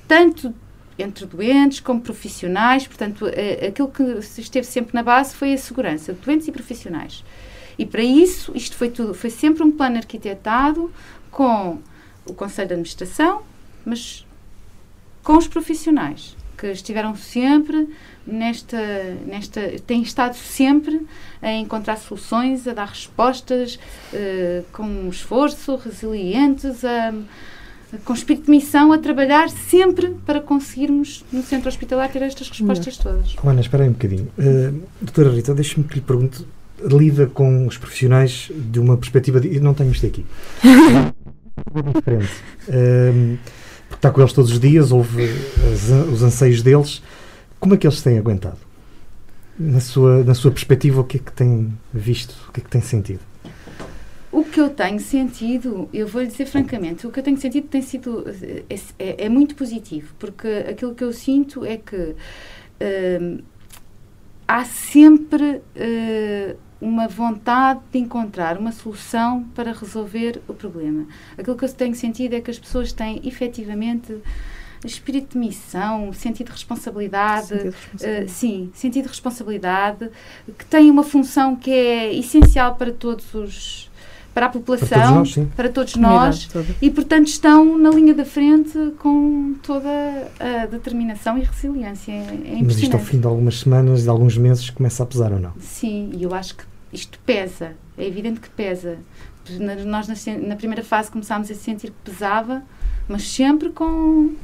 tanto entre doentes como profissionais, portanto, aquilo que esteve sempre na base foi a segurança de doentes e profissionais. E para isso, isto foi tudo, foi sempre um plano arquitetado com o Conselho de Administração, mas com os profissionais que estiveram sempre nesta, nesta têm estado sempre a encontrar soluções, a dar respostas uh, com esforço, resilientes, a, com espírito de missão, a trabalhar sempre para conseguirmos no centro hospitalar ter estas respostas todas. Ana, espera aí um bocadinho. Uh, doutora Rita, deixe-me que lhe pergunte, lida com os profissionais de uma perspectiva de... Eu não tenho isto aqui. [LAUGHS] diferente. Uh, está com eles todos os dias, ouve as, os anseios deles. Como é que eles têm aguentado? Na sua, na sua perspectiva, o que é que têm visto? O que é que têm sentido? O que eu tenho sentido, eu vou lhe dizer francamente, o que eu tenho sentido tem sido é, é, é muito positivo, porque aquilo que eu sinto é que uh, há sempre uh, uma vontade de encontrar uma solução para resolver o problema. Aquilo que eu tenho sentido é que as pessoas têm efetivamente espírito de missão, sentido de responsabilidade, sentido de responsabilidade. Uh, sim, sentido de responsabilidade, que tem uma função que é essencial para todos os para a população, para todos nós, para todos nós e portanto estão na linha da frente com toda a determinação e resiliência. É, é Mas isto ao fim de algumas semanas, de alguns meses, começa a pesar ou não? Sim, e eu acho que isto pesa, é evidente que pesa. Nós na, primeira fase começámos a sentir que pesava, mas sempre com,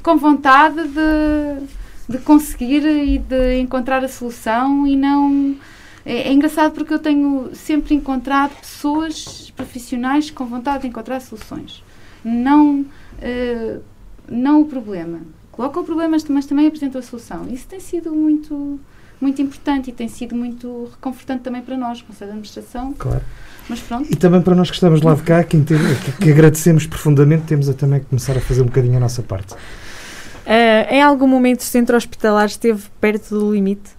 com vontade de, de conseguir e de encontrar a solução e não. É, é, engraçado porque eu tenho sempre encontrado pessoas profissionais com vontade de encontrar soluções. Não, uh, não o problema. Coloca o problema, mas também apresenta a solução. Isso tem sido muito muito importante e tem sido muito reconfortante também para nós, Conselho de Administração. Claro. Mas pronto. E também para nós que estamos lá de cá, que, que, que agradecemos profundamente, temos a também que começar a fazer um bocadinho a nossa parte. Uh, em algum momento o centro hospitalar esteve perto do limite?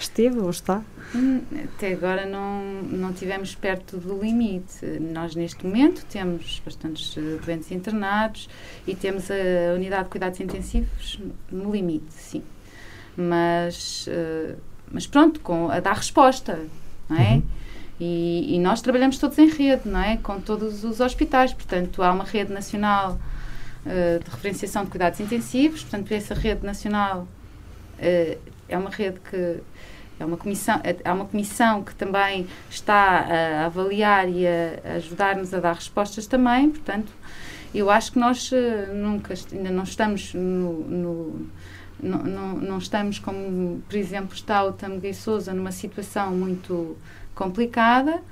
Esteve ou está? Até agora não, não tivemos perto do limite. Nós, neste momento, temos bastantes eh, doentes internados e temos a unidade de cuidados intensivos no limite, sim mas, uh, mas pronto, com, a dar resposta, não é? Uhum. E, e, nós trabalhamos todos em rede, não é? Com todos os hospitais, portanto, há uma rede nacional uh, de referenciação de cuidados intensivos, portanto, essa rede nacional uh, é uma rede que é uma comissão, é uma comissão que também está a avaliar e a, ajudar-nos a dar respostas também, portanto, eu acho que nós nunca, ainda não estamos no, no não, não, não estamos como, por exemplo, está o Tamuguei Souza numa situação muito complicada,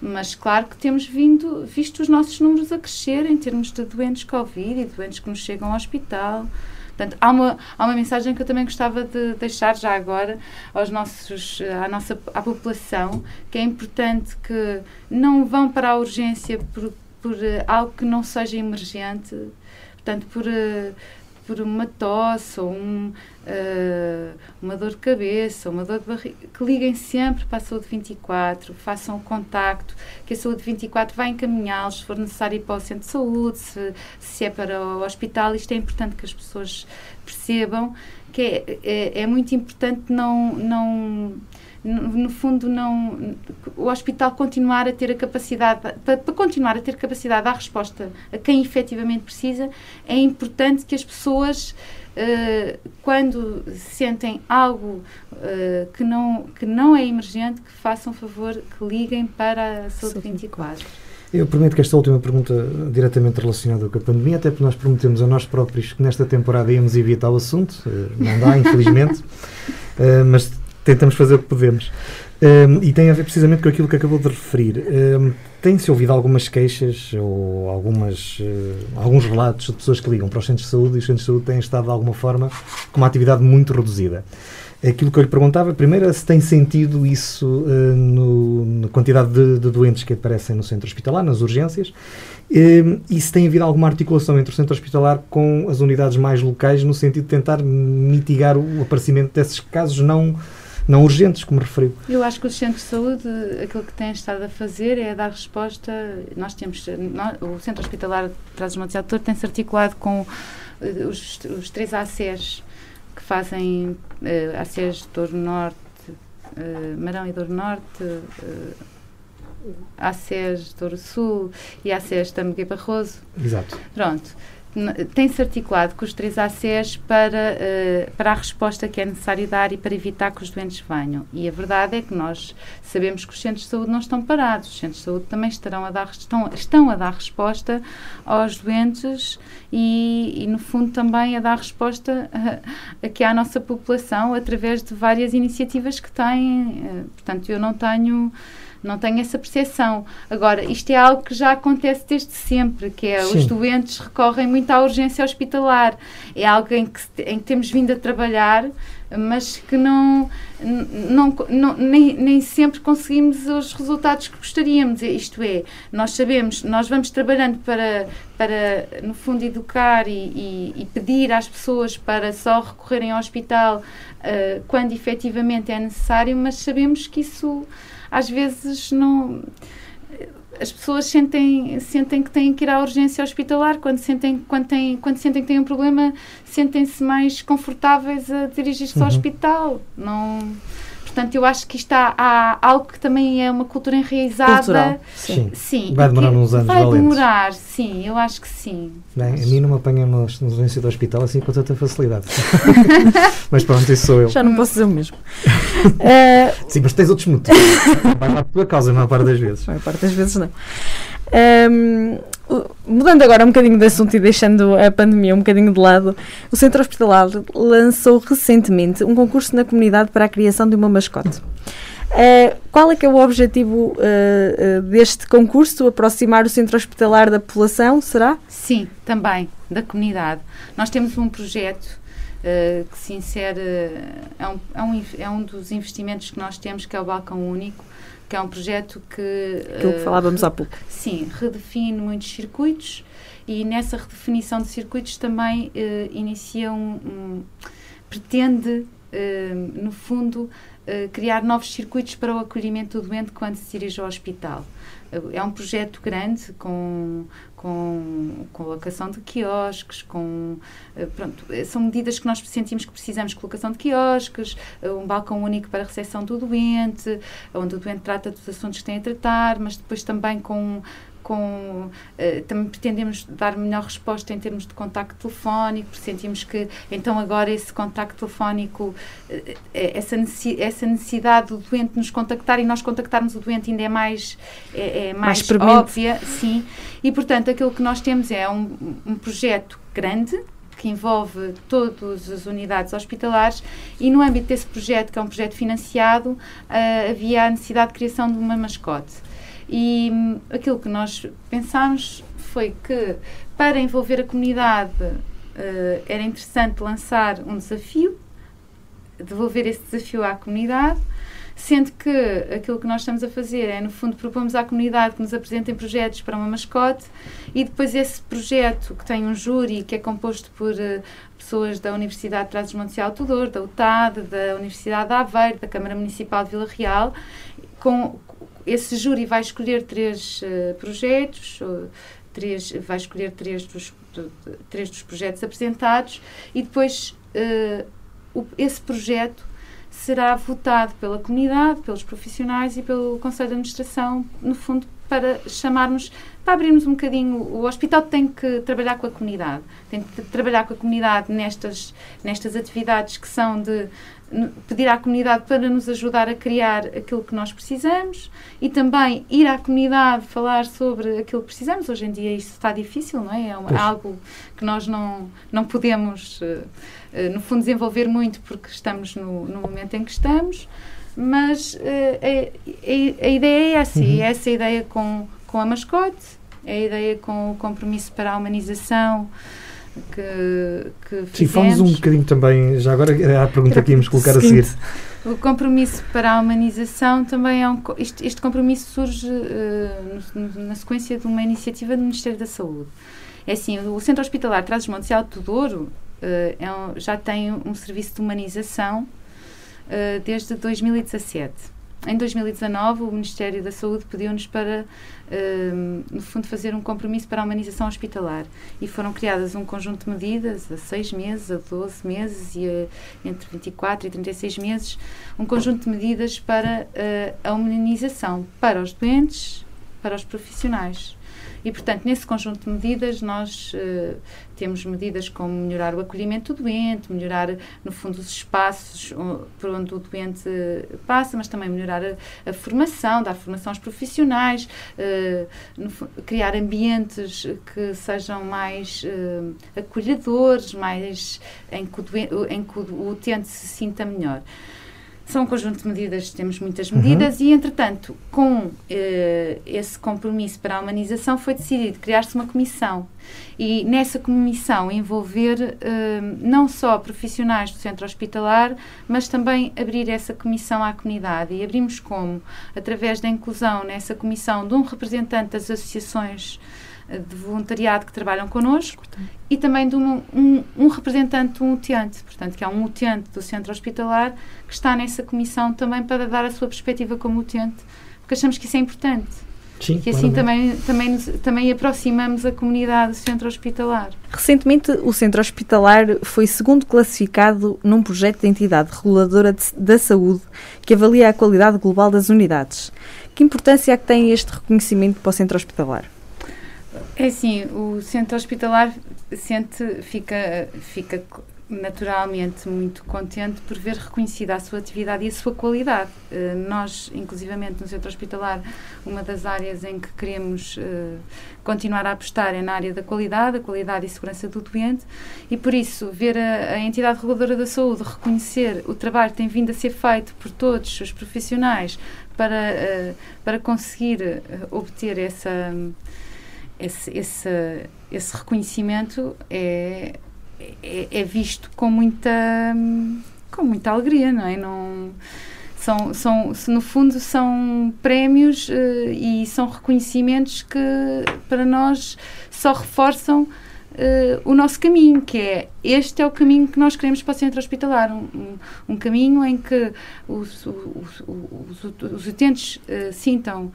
mas claro que temos vindo, visto os nossos números a crescer em termos de doentes Covid e doentes que nos chegam ao hospital. Portanto, há uma, há uma mensagem que eu também gostava de deixar já agora aos nossos, à nossa à população, que é importante que não vão para a urgência por, por uh, algo que não seja emergente, portanto, por, uh, por uma tosse ou um, uh, uma dor de cabeça, uma dor de barriga, que liguem sempre para a Saúde 24, façam o contacto, que a Saúde 24 vai encaminhá-los, se for necessário ir para o centro de saúde, se, se é para o hospital. Isto é importante que as pessoas percebam que é, é, é muito importante não, não no, fundo não o hospital continuar a ter a capacidade para, para, continuar a ter capacidade dar resposta a quem efetivamente precisa é importante que as pessoas uh, quando sentem algo uh, que não que não é emergente que façam favor que liguem para a saúde 24 eu prometo que esta última pergunta diretamente relacionada com a pandemia, até porque nós prometemos a nós próprios que nesta temporada íamos evitar o assunto, eh, não dá, infelizmente, [LAUGHS] mas tentamos fazer o que podemos. Um, e tem a ver precisamente com aquilo que acabou de referir. Um, Tem-se ouvido algumas queixas ou algumas, uh, alguns relatos de pessoas que ligam para os centros de saúde e os centros de saúde têm estado de alguma forma com uma atividade muito reduzida. Aquilo que eu lhe perguntava, primeiro, é se tem sentido isso uh, no, na quantidade de, de, doentes que aparecem no centro hospitalar, nas urgências, um, e se tem havido alguma articulação entre o centro hospitalar com as unidades mais locais, no sentido de tentar mitigar o aparecimento desses casos não não urgentes, como referiu. Eu acho que os centros de saúde, aquilo que têm estado a fazer é dar resposta. Nós temos, nós, o Centro Hospitalar de Trás-os-Montes Autor tem-se articulado com uh, os, os três ACES que fazem uh, ACES Douro Norte, uh, Marão e Douro Norte, uh, ACES Douro Sul e ACES Tameguei Barroso. Exato. Pronto tem-se articulado com os três ACs para, uh, para a resposta que é necessário dar e para evitar que os doentes venham. E a verdade é que nós sabemos que os centros de saúde não estão parados, os centros de saúde também estarão a dar, estão, estão a dar resposta aos doentes e, e no fundo, também a dar resposta aqui à nossa população através de várias iniciativas que têm. Uh, portanto, eu não tenho não tenho essa percepção. Agora, isto é algo que já acontece desde sempre, que é Sim. os doentes recorrem muito à urgência hospitalar. É algo em que, em que temos vindo a trabalhar, mas que não, não, não nem, nem sempre conseguimos os resultados que gostaríamos. Isto é, nós sabemos, nós vamos trabalhando para, para no fundo, educar e, e, e pedir às pessoas para só recorrerem ao hospital uh, quando efetivamente é necessário, mas sabemos que isso às vezes não as pessoas sentem, sentem que têm que ir à urgência hospitalar, quando sentem, quando têm, quando sentem que têm um problema, sentem-se mais confortáveis a dirigir-se uhum. ao hospital. Não, Portanto, eu acho que está há, há algo que também é uma cultura enraizada. Cultural. Sim. sim. Vai demorar uns anos Vai demorar, sim, eu acho que sim. Bem, a mim não me apanham na urgência do hospital assim com tanta facilidade. [LAUGHS] mas pronto, isso sou eu. Já não posso dizer o mesmo. uh... [LAUGHS] Sim, mas tens outros motivos. [LAUGHS] Vai lá por tua causa, a maior parte das vezes. A maior parte das vezes não. Um, mudando agora um bocadinho de assunto e deixando a pandemia um bocadinho de lado, o Centro Hospitalar lançou recentemente um concurso na comunidade para a criação de uma mascote. Uh, qual é que é o objetivo uh, uh, deste concurso? Aproximar o centro hospitalar da população, será? Sim, também, da comunidade. Nós temos um projeto que se insere, é um, é, um, é um dos investimentos que nós temos, que é o Balcão Único, que é um projeto que. Aquilo que falávamos há pouco. Sim, redefine muitos circuitos e nessa redefinição de circuitos também uh, inicia um, um pretende, uh, no fundo, criar novos circuitos para o acolhimento do doente quando se dirige ao hospital. É um projeto grande, com, com colocação de quiosques, com eh, pronto, eh, são medidas que nós sentimos que precisamos, colocação de quiosques, eh, um balcão único para a recepção do doente, onde o doente trata dos assuntos que tem a tratar, mas depois também com com uh, também pretendemos dar melhor resposta em termos de contacto telefónico, sentimos que então agora esse contacto telefónico, uh, essa, necessidade, essa necessidade do doente nos contactar e nós contactarmos o doente ainda é mais, é, é mais, mais óbvia, sim, e portanto aquilo que nós temos é um, um projeto grande, que envolve todas as unidades hospitalares e no âmbito desse projeto, que é um projeto financiado, uh, havia a necessidade de criação de uma mascote. E um, aquilo que nós pensámos foi que para envolver a comunidade uh, era interessante lançar um desafio, devolver esse desafio à comunidade sendo que aquilo que nós estamos a fazer é, no fundo, propomos à comunidade que nos apresentem projetos para uma mascote e depois esse projeto, que tem um júri que é composto por uh, pessoas da Universidade de Trás-os-Montes e Alto Douro, da UTAD, da Universidade de Aveiro, da Câmara Municipal de Vila Real, com esse júri vai escolher três uh, projetos, três, vai escolher três dos, três dos projetos apresentados e depois uh, o, esse projeto será votado pela comunidade, pelos profissionais e pelo Conselho de Administração, no fundo, para chamarmos, para abrirmos um bocadinho. O hospital tem que trabalhar com a comunidade, tem que trabalhar com a comunidade nestas, nestas atividades que são de pedir à comunidade para nos ajudar a criar aquilo que nós precisamos e também ir à comunidade falar sobre aquilo que precisamos. Hoje em dia isso está difícil, não é? É algo que nós não, não podemos, uh, uh, no fundo, desenvolver muito porque estamos no, no momento em que estamos, mas uh, a, a, ideia é essa, uhum. e é essa a ideia com, com a mascote, é a ideia com o compromisso para a humanização, que, que Sim, fomos um bocadinho também, já agora era a pergunta que íamos colocar seguinte, a seguir. O compromisso para a humanização também é um. Este, este compromisso surge uh, na sequência de uma iniciativa do Ministério da Saúde. É assim, o Centro Hospitalar Trás-os-Montes e Alto Douro uh, é um, já tem um serviço de humanização uh, desde 2017. Em 2019, o Ministério da Saúde pediu-nos para, uh, no fundo, fazer um compromisso para a humanização hospitalar. E foram criadas um conjunto de medidas, a seis meses, a 12 meses e a, entre 24 e 36 meses, um conjunto de medidas para uh, a humanização para os doentes, para os profissionais. E, portanto, nesse conjunto de medidas, nós uh, temos medidas como melhorar o acolhimento do doente, melhorar, no fundo, os espaços por onde o doente passa, mas também melhorar a, a formação, dar formação aos profissionais, uh, no, criar ambientes que sejam mais uh, acolhedores, mais em que, o em que o utente se sinta melhor. São um conjunto de medidas, temos muitas medidas uhum. e, entretanto, com eh, esse compromisso para a humanização foi decidido criar-se uma comissão e nessa comissão envolver eh, não só profissionais do centro hospitalar, mas também abrir essa comissão à comunidade. E abrimos como? Através da inclusão nessa comissão de um representante das associações de voluntariado que trabalham connosco e também de um, um, um, representante, um utente, portanto, que é um utente do centro hospitalar que está nessa comissão também para dar a sua perspectiva como utente, porque achamos que isso é importante. Sim, que assim também, também, nos, também aproximamos a comunidade do centro hospitalar. Recentemente, o centro hospitalar foi segundo classificado num projeto de entidade reguladora de, da saúde que avalia a qualidade global das unidades. Que importância é que tem este reconhecimento para o centro hospitalar? É assim, o centro hospitalar sente, fica, fica naturalmente muito contente por ver reconhecida a sua atividade e a sua qualidade. Uh, nós, inclusivamente no centro hospitalar, uma das áreas em que queremos uh, continuar a apostar é na área da qualidade, a qualidade e segurança do doente, e por isso ver a, a entidade reguladora da saúde reconhecer o trabalho que tem vindo a ser feito por todos os profissionais para, uh, para conseguir obter essa esse, esse, esse reconhecimento é, é, é, visto com muita, com muita alegria, não é? Não, são, são, no fundo, são prémios uh, e são reconhecimentos que, para nós, só reforçam Uh, o nosso caminho, que é este é o caminho que nós queremos para o centro hospitalar, um, um, um caminho em que os, os, os, os utentes uh, sintam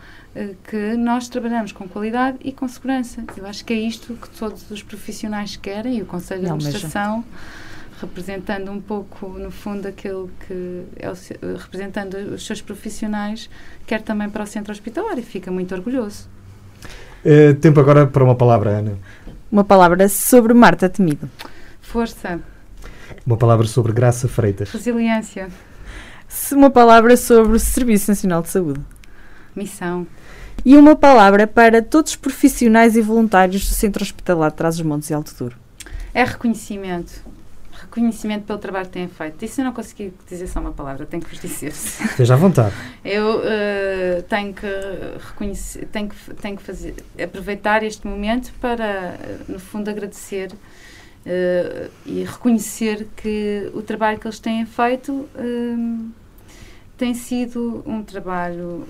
que nós trabalhamos com qualidade e com segurança. Eu acho que é isto que todos os profissionais querem e o Conselho de Administração representando um pouco, no fundo, aquele que é o, representando os seus profissionais, quer também para o centro hospitalar e fica muito orgulhoso. tempo agora para uma palavra, Ana. Uma palavra sobre Marta Temido. Força. Uma palavra sobre Graça Freitas. Resiliência. Uma palavra sobre o Serviço Nacional de Saúde. Missão. E uma palavra para todos os profissionais e voluntários do Centro Hospitalar de Trás-os-Montes e Alto Douro. É reconhecimento. Reconhecimento pelo trabalho que têm feito. Isso eu não consegui dizer só uma palavra, tenho que vos dizer. [LAUGHS] Esteja à vontade. Eu uh, tenho que reconhecer, tenho que, tenho que fazer, aproveitar este momento para, no fundo, agradecer uh, e reconhecer que o trabalho que eles têm feito uh, tem sido um trabalho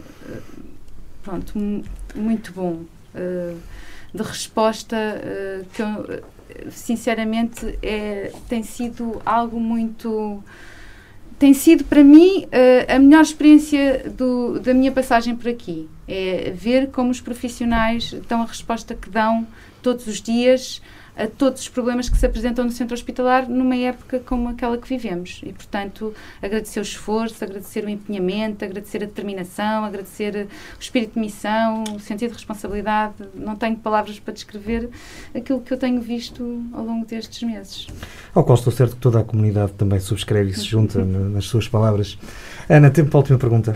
pronto, muito bom de resposta que eu, sinceramente é, tem sido algo muito tem sido para mim a melhor experiência do, da minha passagem por aqui. É ver como os profissionais dão a resposta que dão todos os dias a todos os problemas que se apresentam no centro hospitalar numa época como aquela que vivemos. E, portanto, agradecer o esforço, agradecer o empenhamento, agradecer a determinação, agradecer o espírito de missão, o sentido de responsabilidade. Não tenho palavras para descrever aquilo que eu tenho visto ao longo destes meses. Ao qual estou certo que toda a comunidade também subscreve e se junta [LAUGHS] nas suas palavras. Ana, tempo para a última pergunta.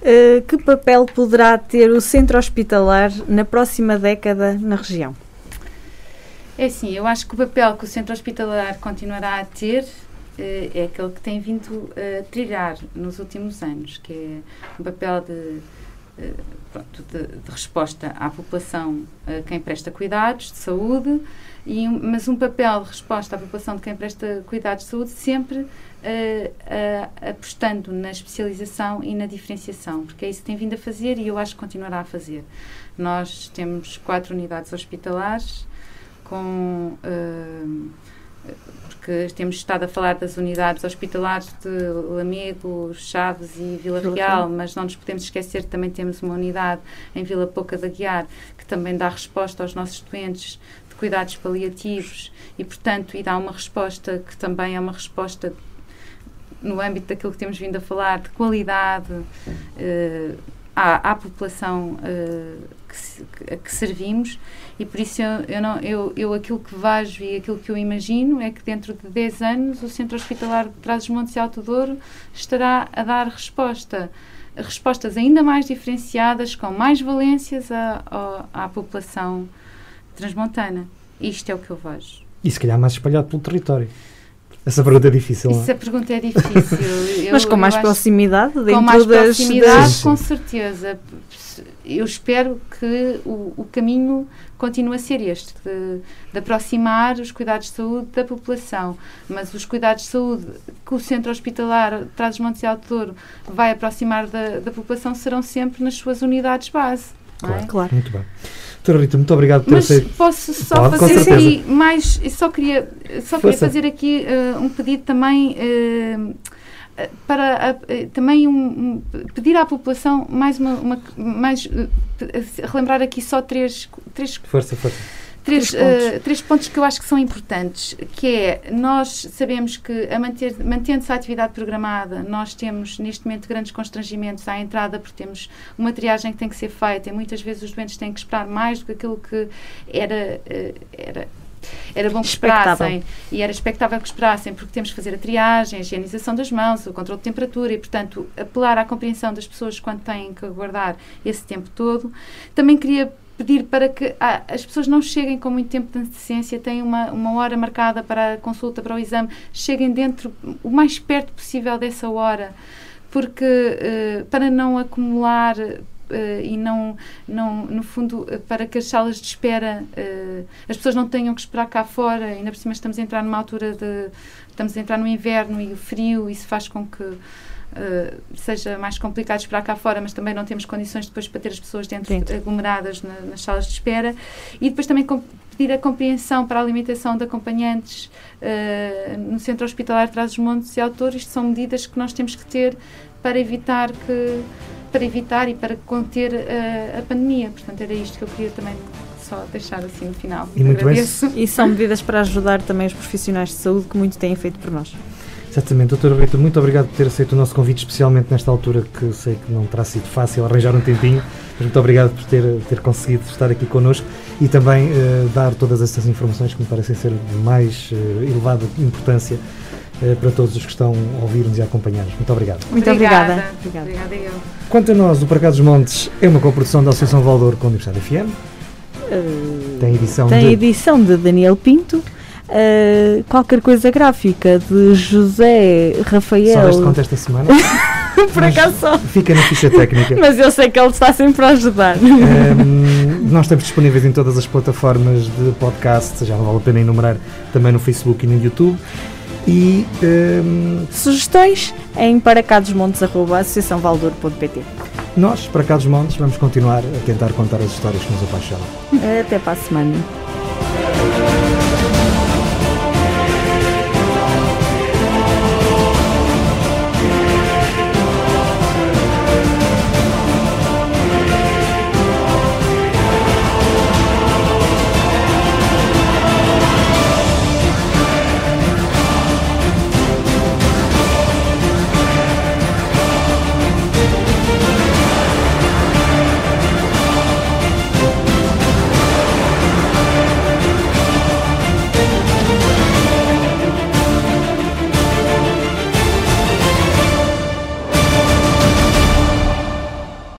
Uh, que papel poderá ter o centro hospitalar na próxima década na região? É assim, eu acho que o papel que o centro hospitalar continuará a ter uh, é aquele que tem vindo a trilhar nos últimos anos, que é um papel de, uh, pronto, de, de, resposta à população a quem presta cuidados de saúde, e mas um papel de resposta à população de quem presta cuidados de saúde sempre apostando na especialização e na diferenciação, porque é isso que tem vindo a fazer e eu acho que continuará a fazer. Nós temos quatro unidades hospitalares com. Uh, porque temos estado a falar das unidades hospitalares de Lamego, Chaves e Vila Real, mas não nos podemos esquecer que também temos uma unidade em Vila Pouca da Guiar que também dá resposta aos nossos doentes de cuidados paliativos e, portanto, e dá uma resposta que também é uma resposta no âmbito daquilo que temos vindo a falar de qualidade uh, à, à, população uh, que, que, servimos e por isso eu, eu, não, eu, eu aquilo que vejo e aquilo que eu imagino é que dentro de 10 anos o Centro Hospitalar de Trás-os-Montes e Alto Douro estará a dar resposta respostas ainda mais diferenciadas, com mais valências à, à população transmontana. Isto é o que eu vejo. E se calhar mais espalhado pelo território. Essa pergunta é difícil. Essa pergunta é difícil. [LAUGHS] eu, Mas com mais proximidade dentro Com mais das, proximidade, das... com certeza. Eu espero que o, o caminho continue a ser este, de, de, aproximar os cuidados de saúde da população. Mas os cuidados de saúde que o Centro Hospitalar Traz os Montes e Alto Douro vai aproximar da, da população serão sempre nas suas unidades base. Claro, é? claro. Muito bem. Doutora Rita, muito obrigado por Mas posso só Pode, fazer aqui mais. Só queria, só queria fazer aqui uh, um pedido também. Uh, para uh, também um, um, pedir à população mais uma, uma mais relembrar aqui só três três força, força três, três, pontos. Uh, três pontos que eu acho que são importantes, que é, nós sabemos que a manter, mantendo-se a atividade programada, nós temos neste momento grandes constrangimentos à entrada, porque temos uma triagem que tem que ser feita e muitas vezes os doentes têm que esperar mais do que aquilo que era, uh, era era bom que esperassem e era expectável que esperassem porque temos que fazer a triagem, a higienização das mãos, o controle de temperatura e, portanto, apelar à compreensão das pessoas quando têm que aguardar esse tempo todo. Também queria pedir para que ah, as pessoas não cheguem com muito tempo de antecedência, tenham uma, uma hora marcada para a consulta, para o exame, cheguem dentro, o mais perto possível dessa hora, porque uh, para não acumular Uh, e não, não, no fundo, para que as salas de espera, uh, as pessoas não tenham que esperar cá fora, ainda por cima estamos a entrar numa altura de, estamos a entrar no inverno e o frio, isso faz com que Uh, seja mais complicado esperar cá fora, mas também não temos condições depois para ter as pessoas dentro, dentro. aglomeradas na, nas salas de espera. E depois também pedir a compreensão para a alimentação de acompanhantes uh, no centro hospitalar Traz os Montes e Autor. Isto são medidas que nós temos que ter para evitar que para evitar e para conter uh, a pandemia. Portanto, era isto que eu queria também só deixar assim no final. E, muito. Bem. e são medidas para ajudar também os profissionais de saúde que muito têm feito por nós. Exatamente, doutora Rita, muito obrigado por ter aceito o nosso convite, especialmente nesta altura que sei que não terá sido fácil arranjar um tempinho, mas muito obrigado por ter, ter conseguido estar aqui connosco e também uh, dar todas essas informações que me parecem ser de mais uh, elevada importância uh, para todos os que estão a ouvir-nos e a acompanhar-nos. Muito obrigado. Muito obrigada. Obrigada. obrigada eu. Quanto a nós, o Para Cá dos Montes é uma coprodução da Associação Valdor com a Universidade FM. tem edição tem de... edição de Daniel Pinto uh, qualquer coisa gráfica de José Rafael. Só deste conto esta semana? [LAUGHS] Por acaso só. Fica na ficha técnica. Mas eu sei que ele está sempre a ajudar. Um, nós estamos disponíveis em todas as plataformas de podcast, já não vale a pena enumerar, também no Facebook e no YouTube. E um, sugestões em paracadosmontes.associaçãovaldor.pt Nós, para cá dos Montes, vamos continuar a tentar contar as histórias que nos apaixonam. Até para a semana.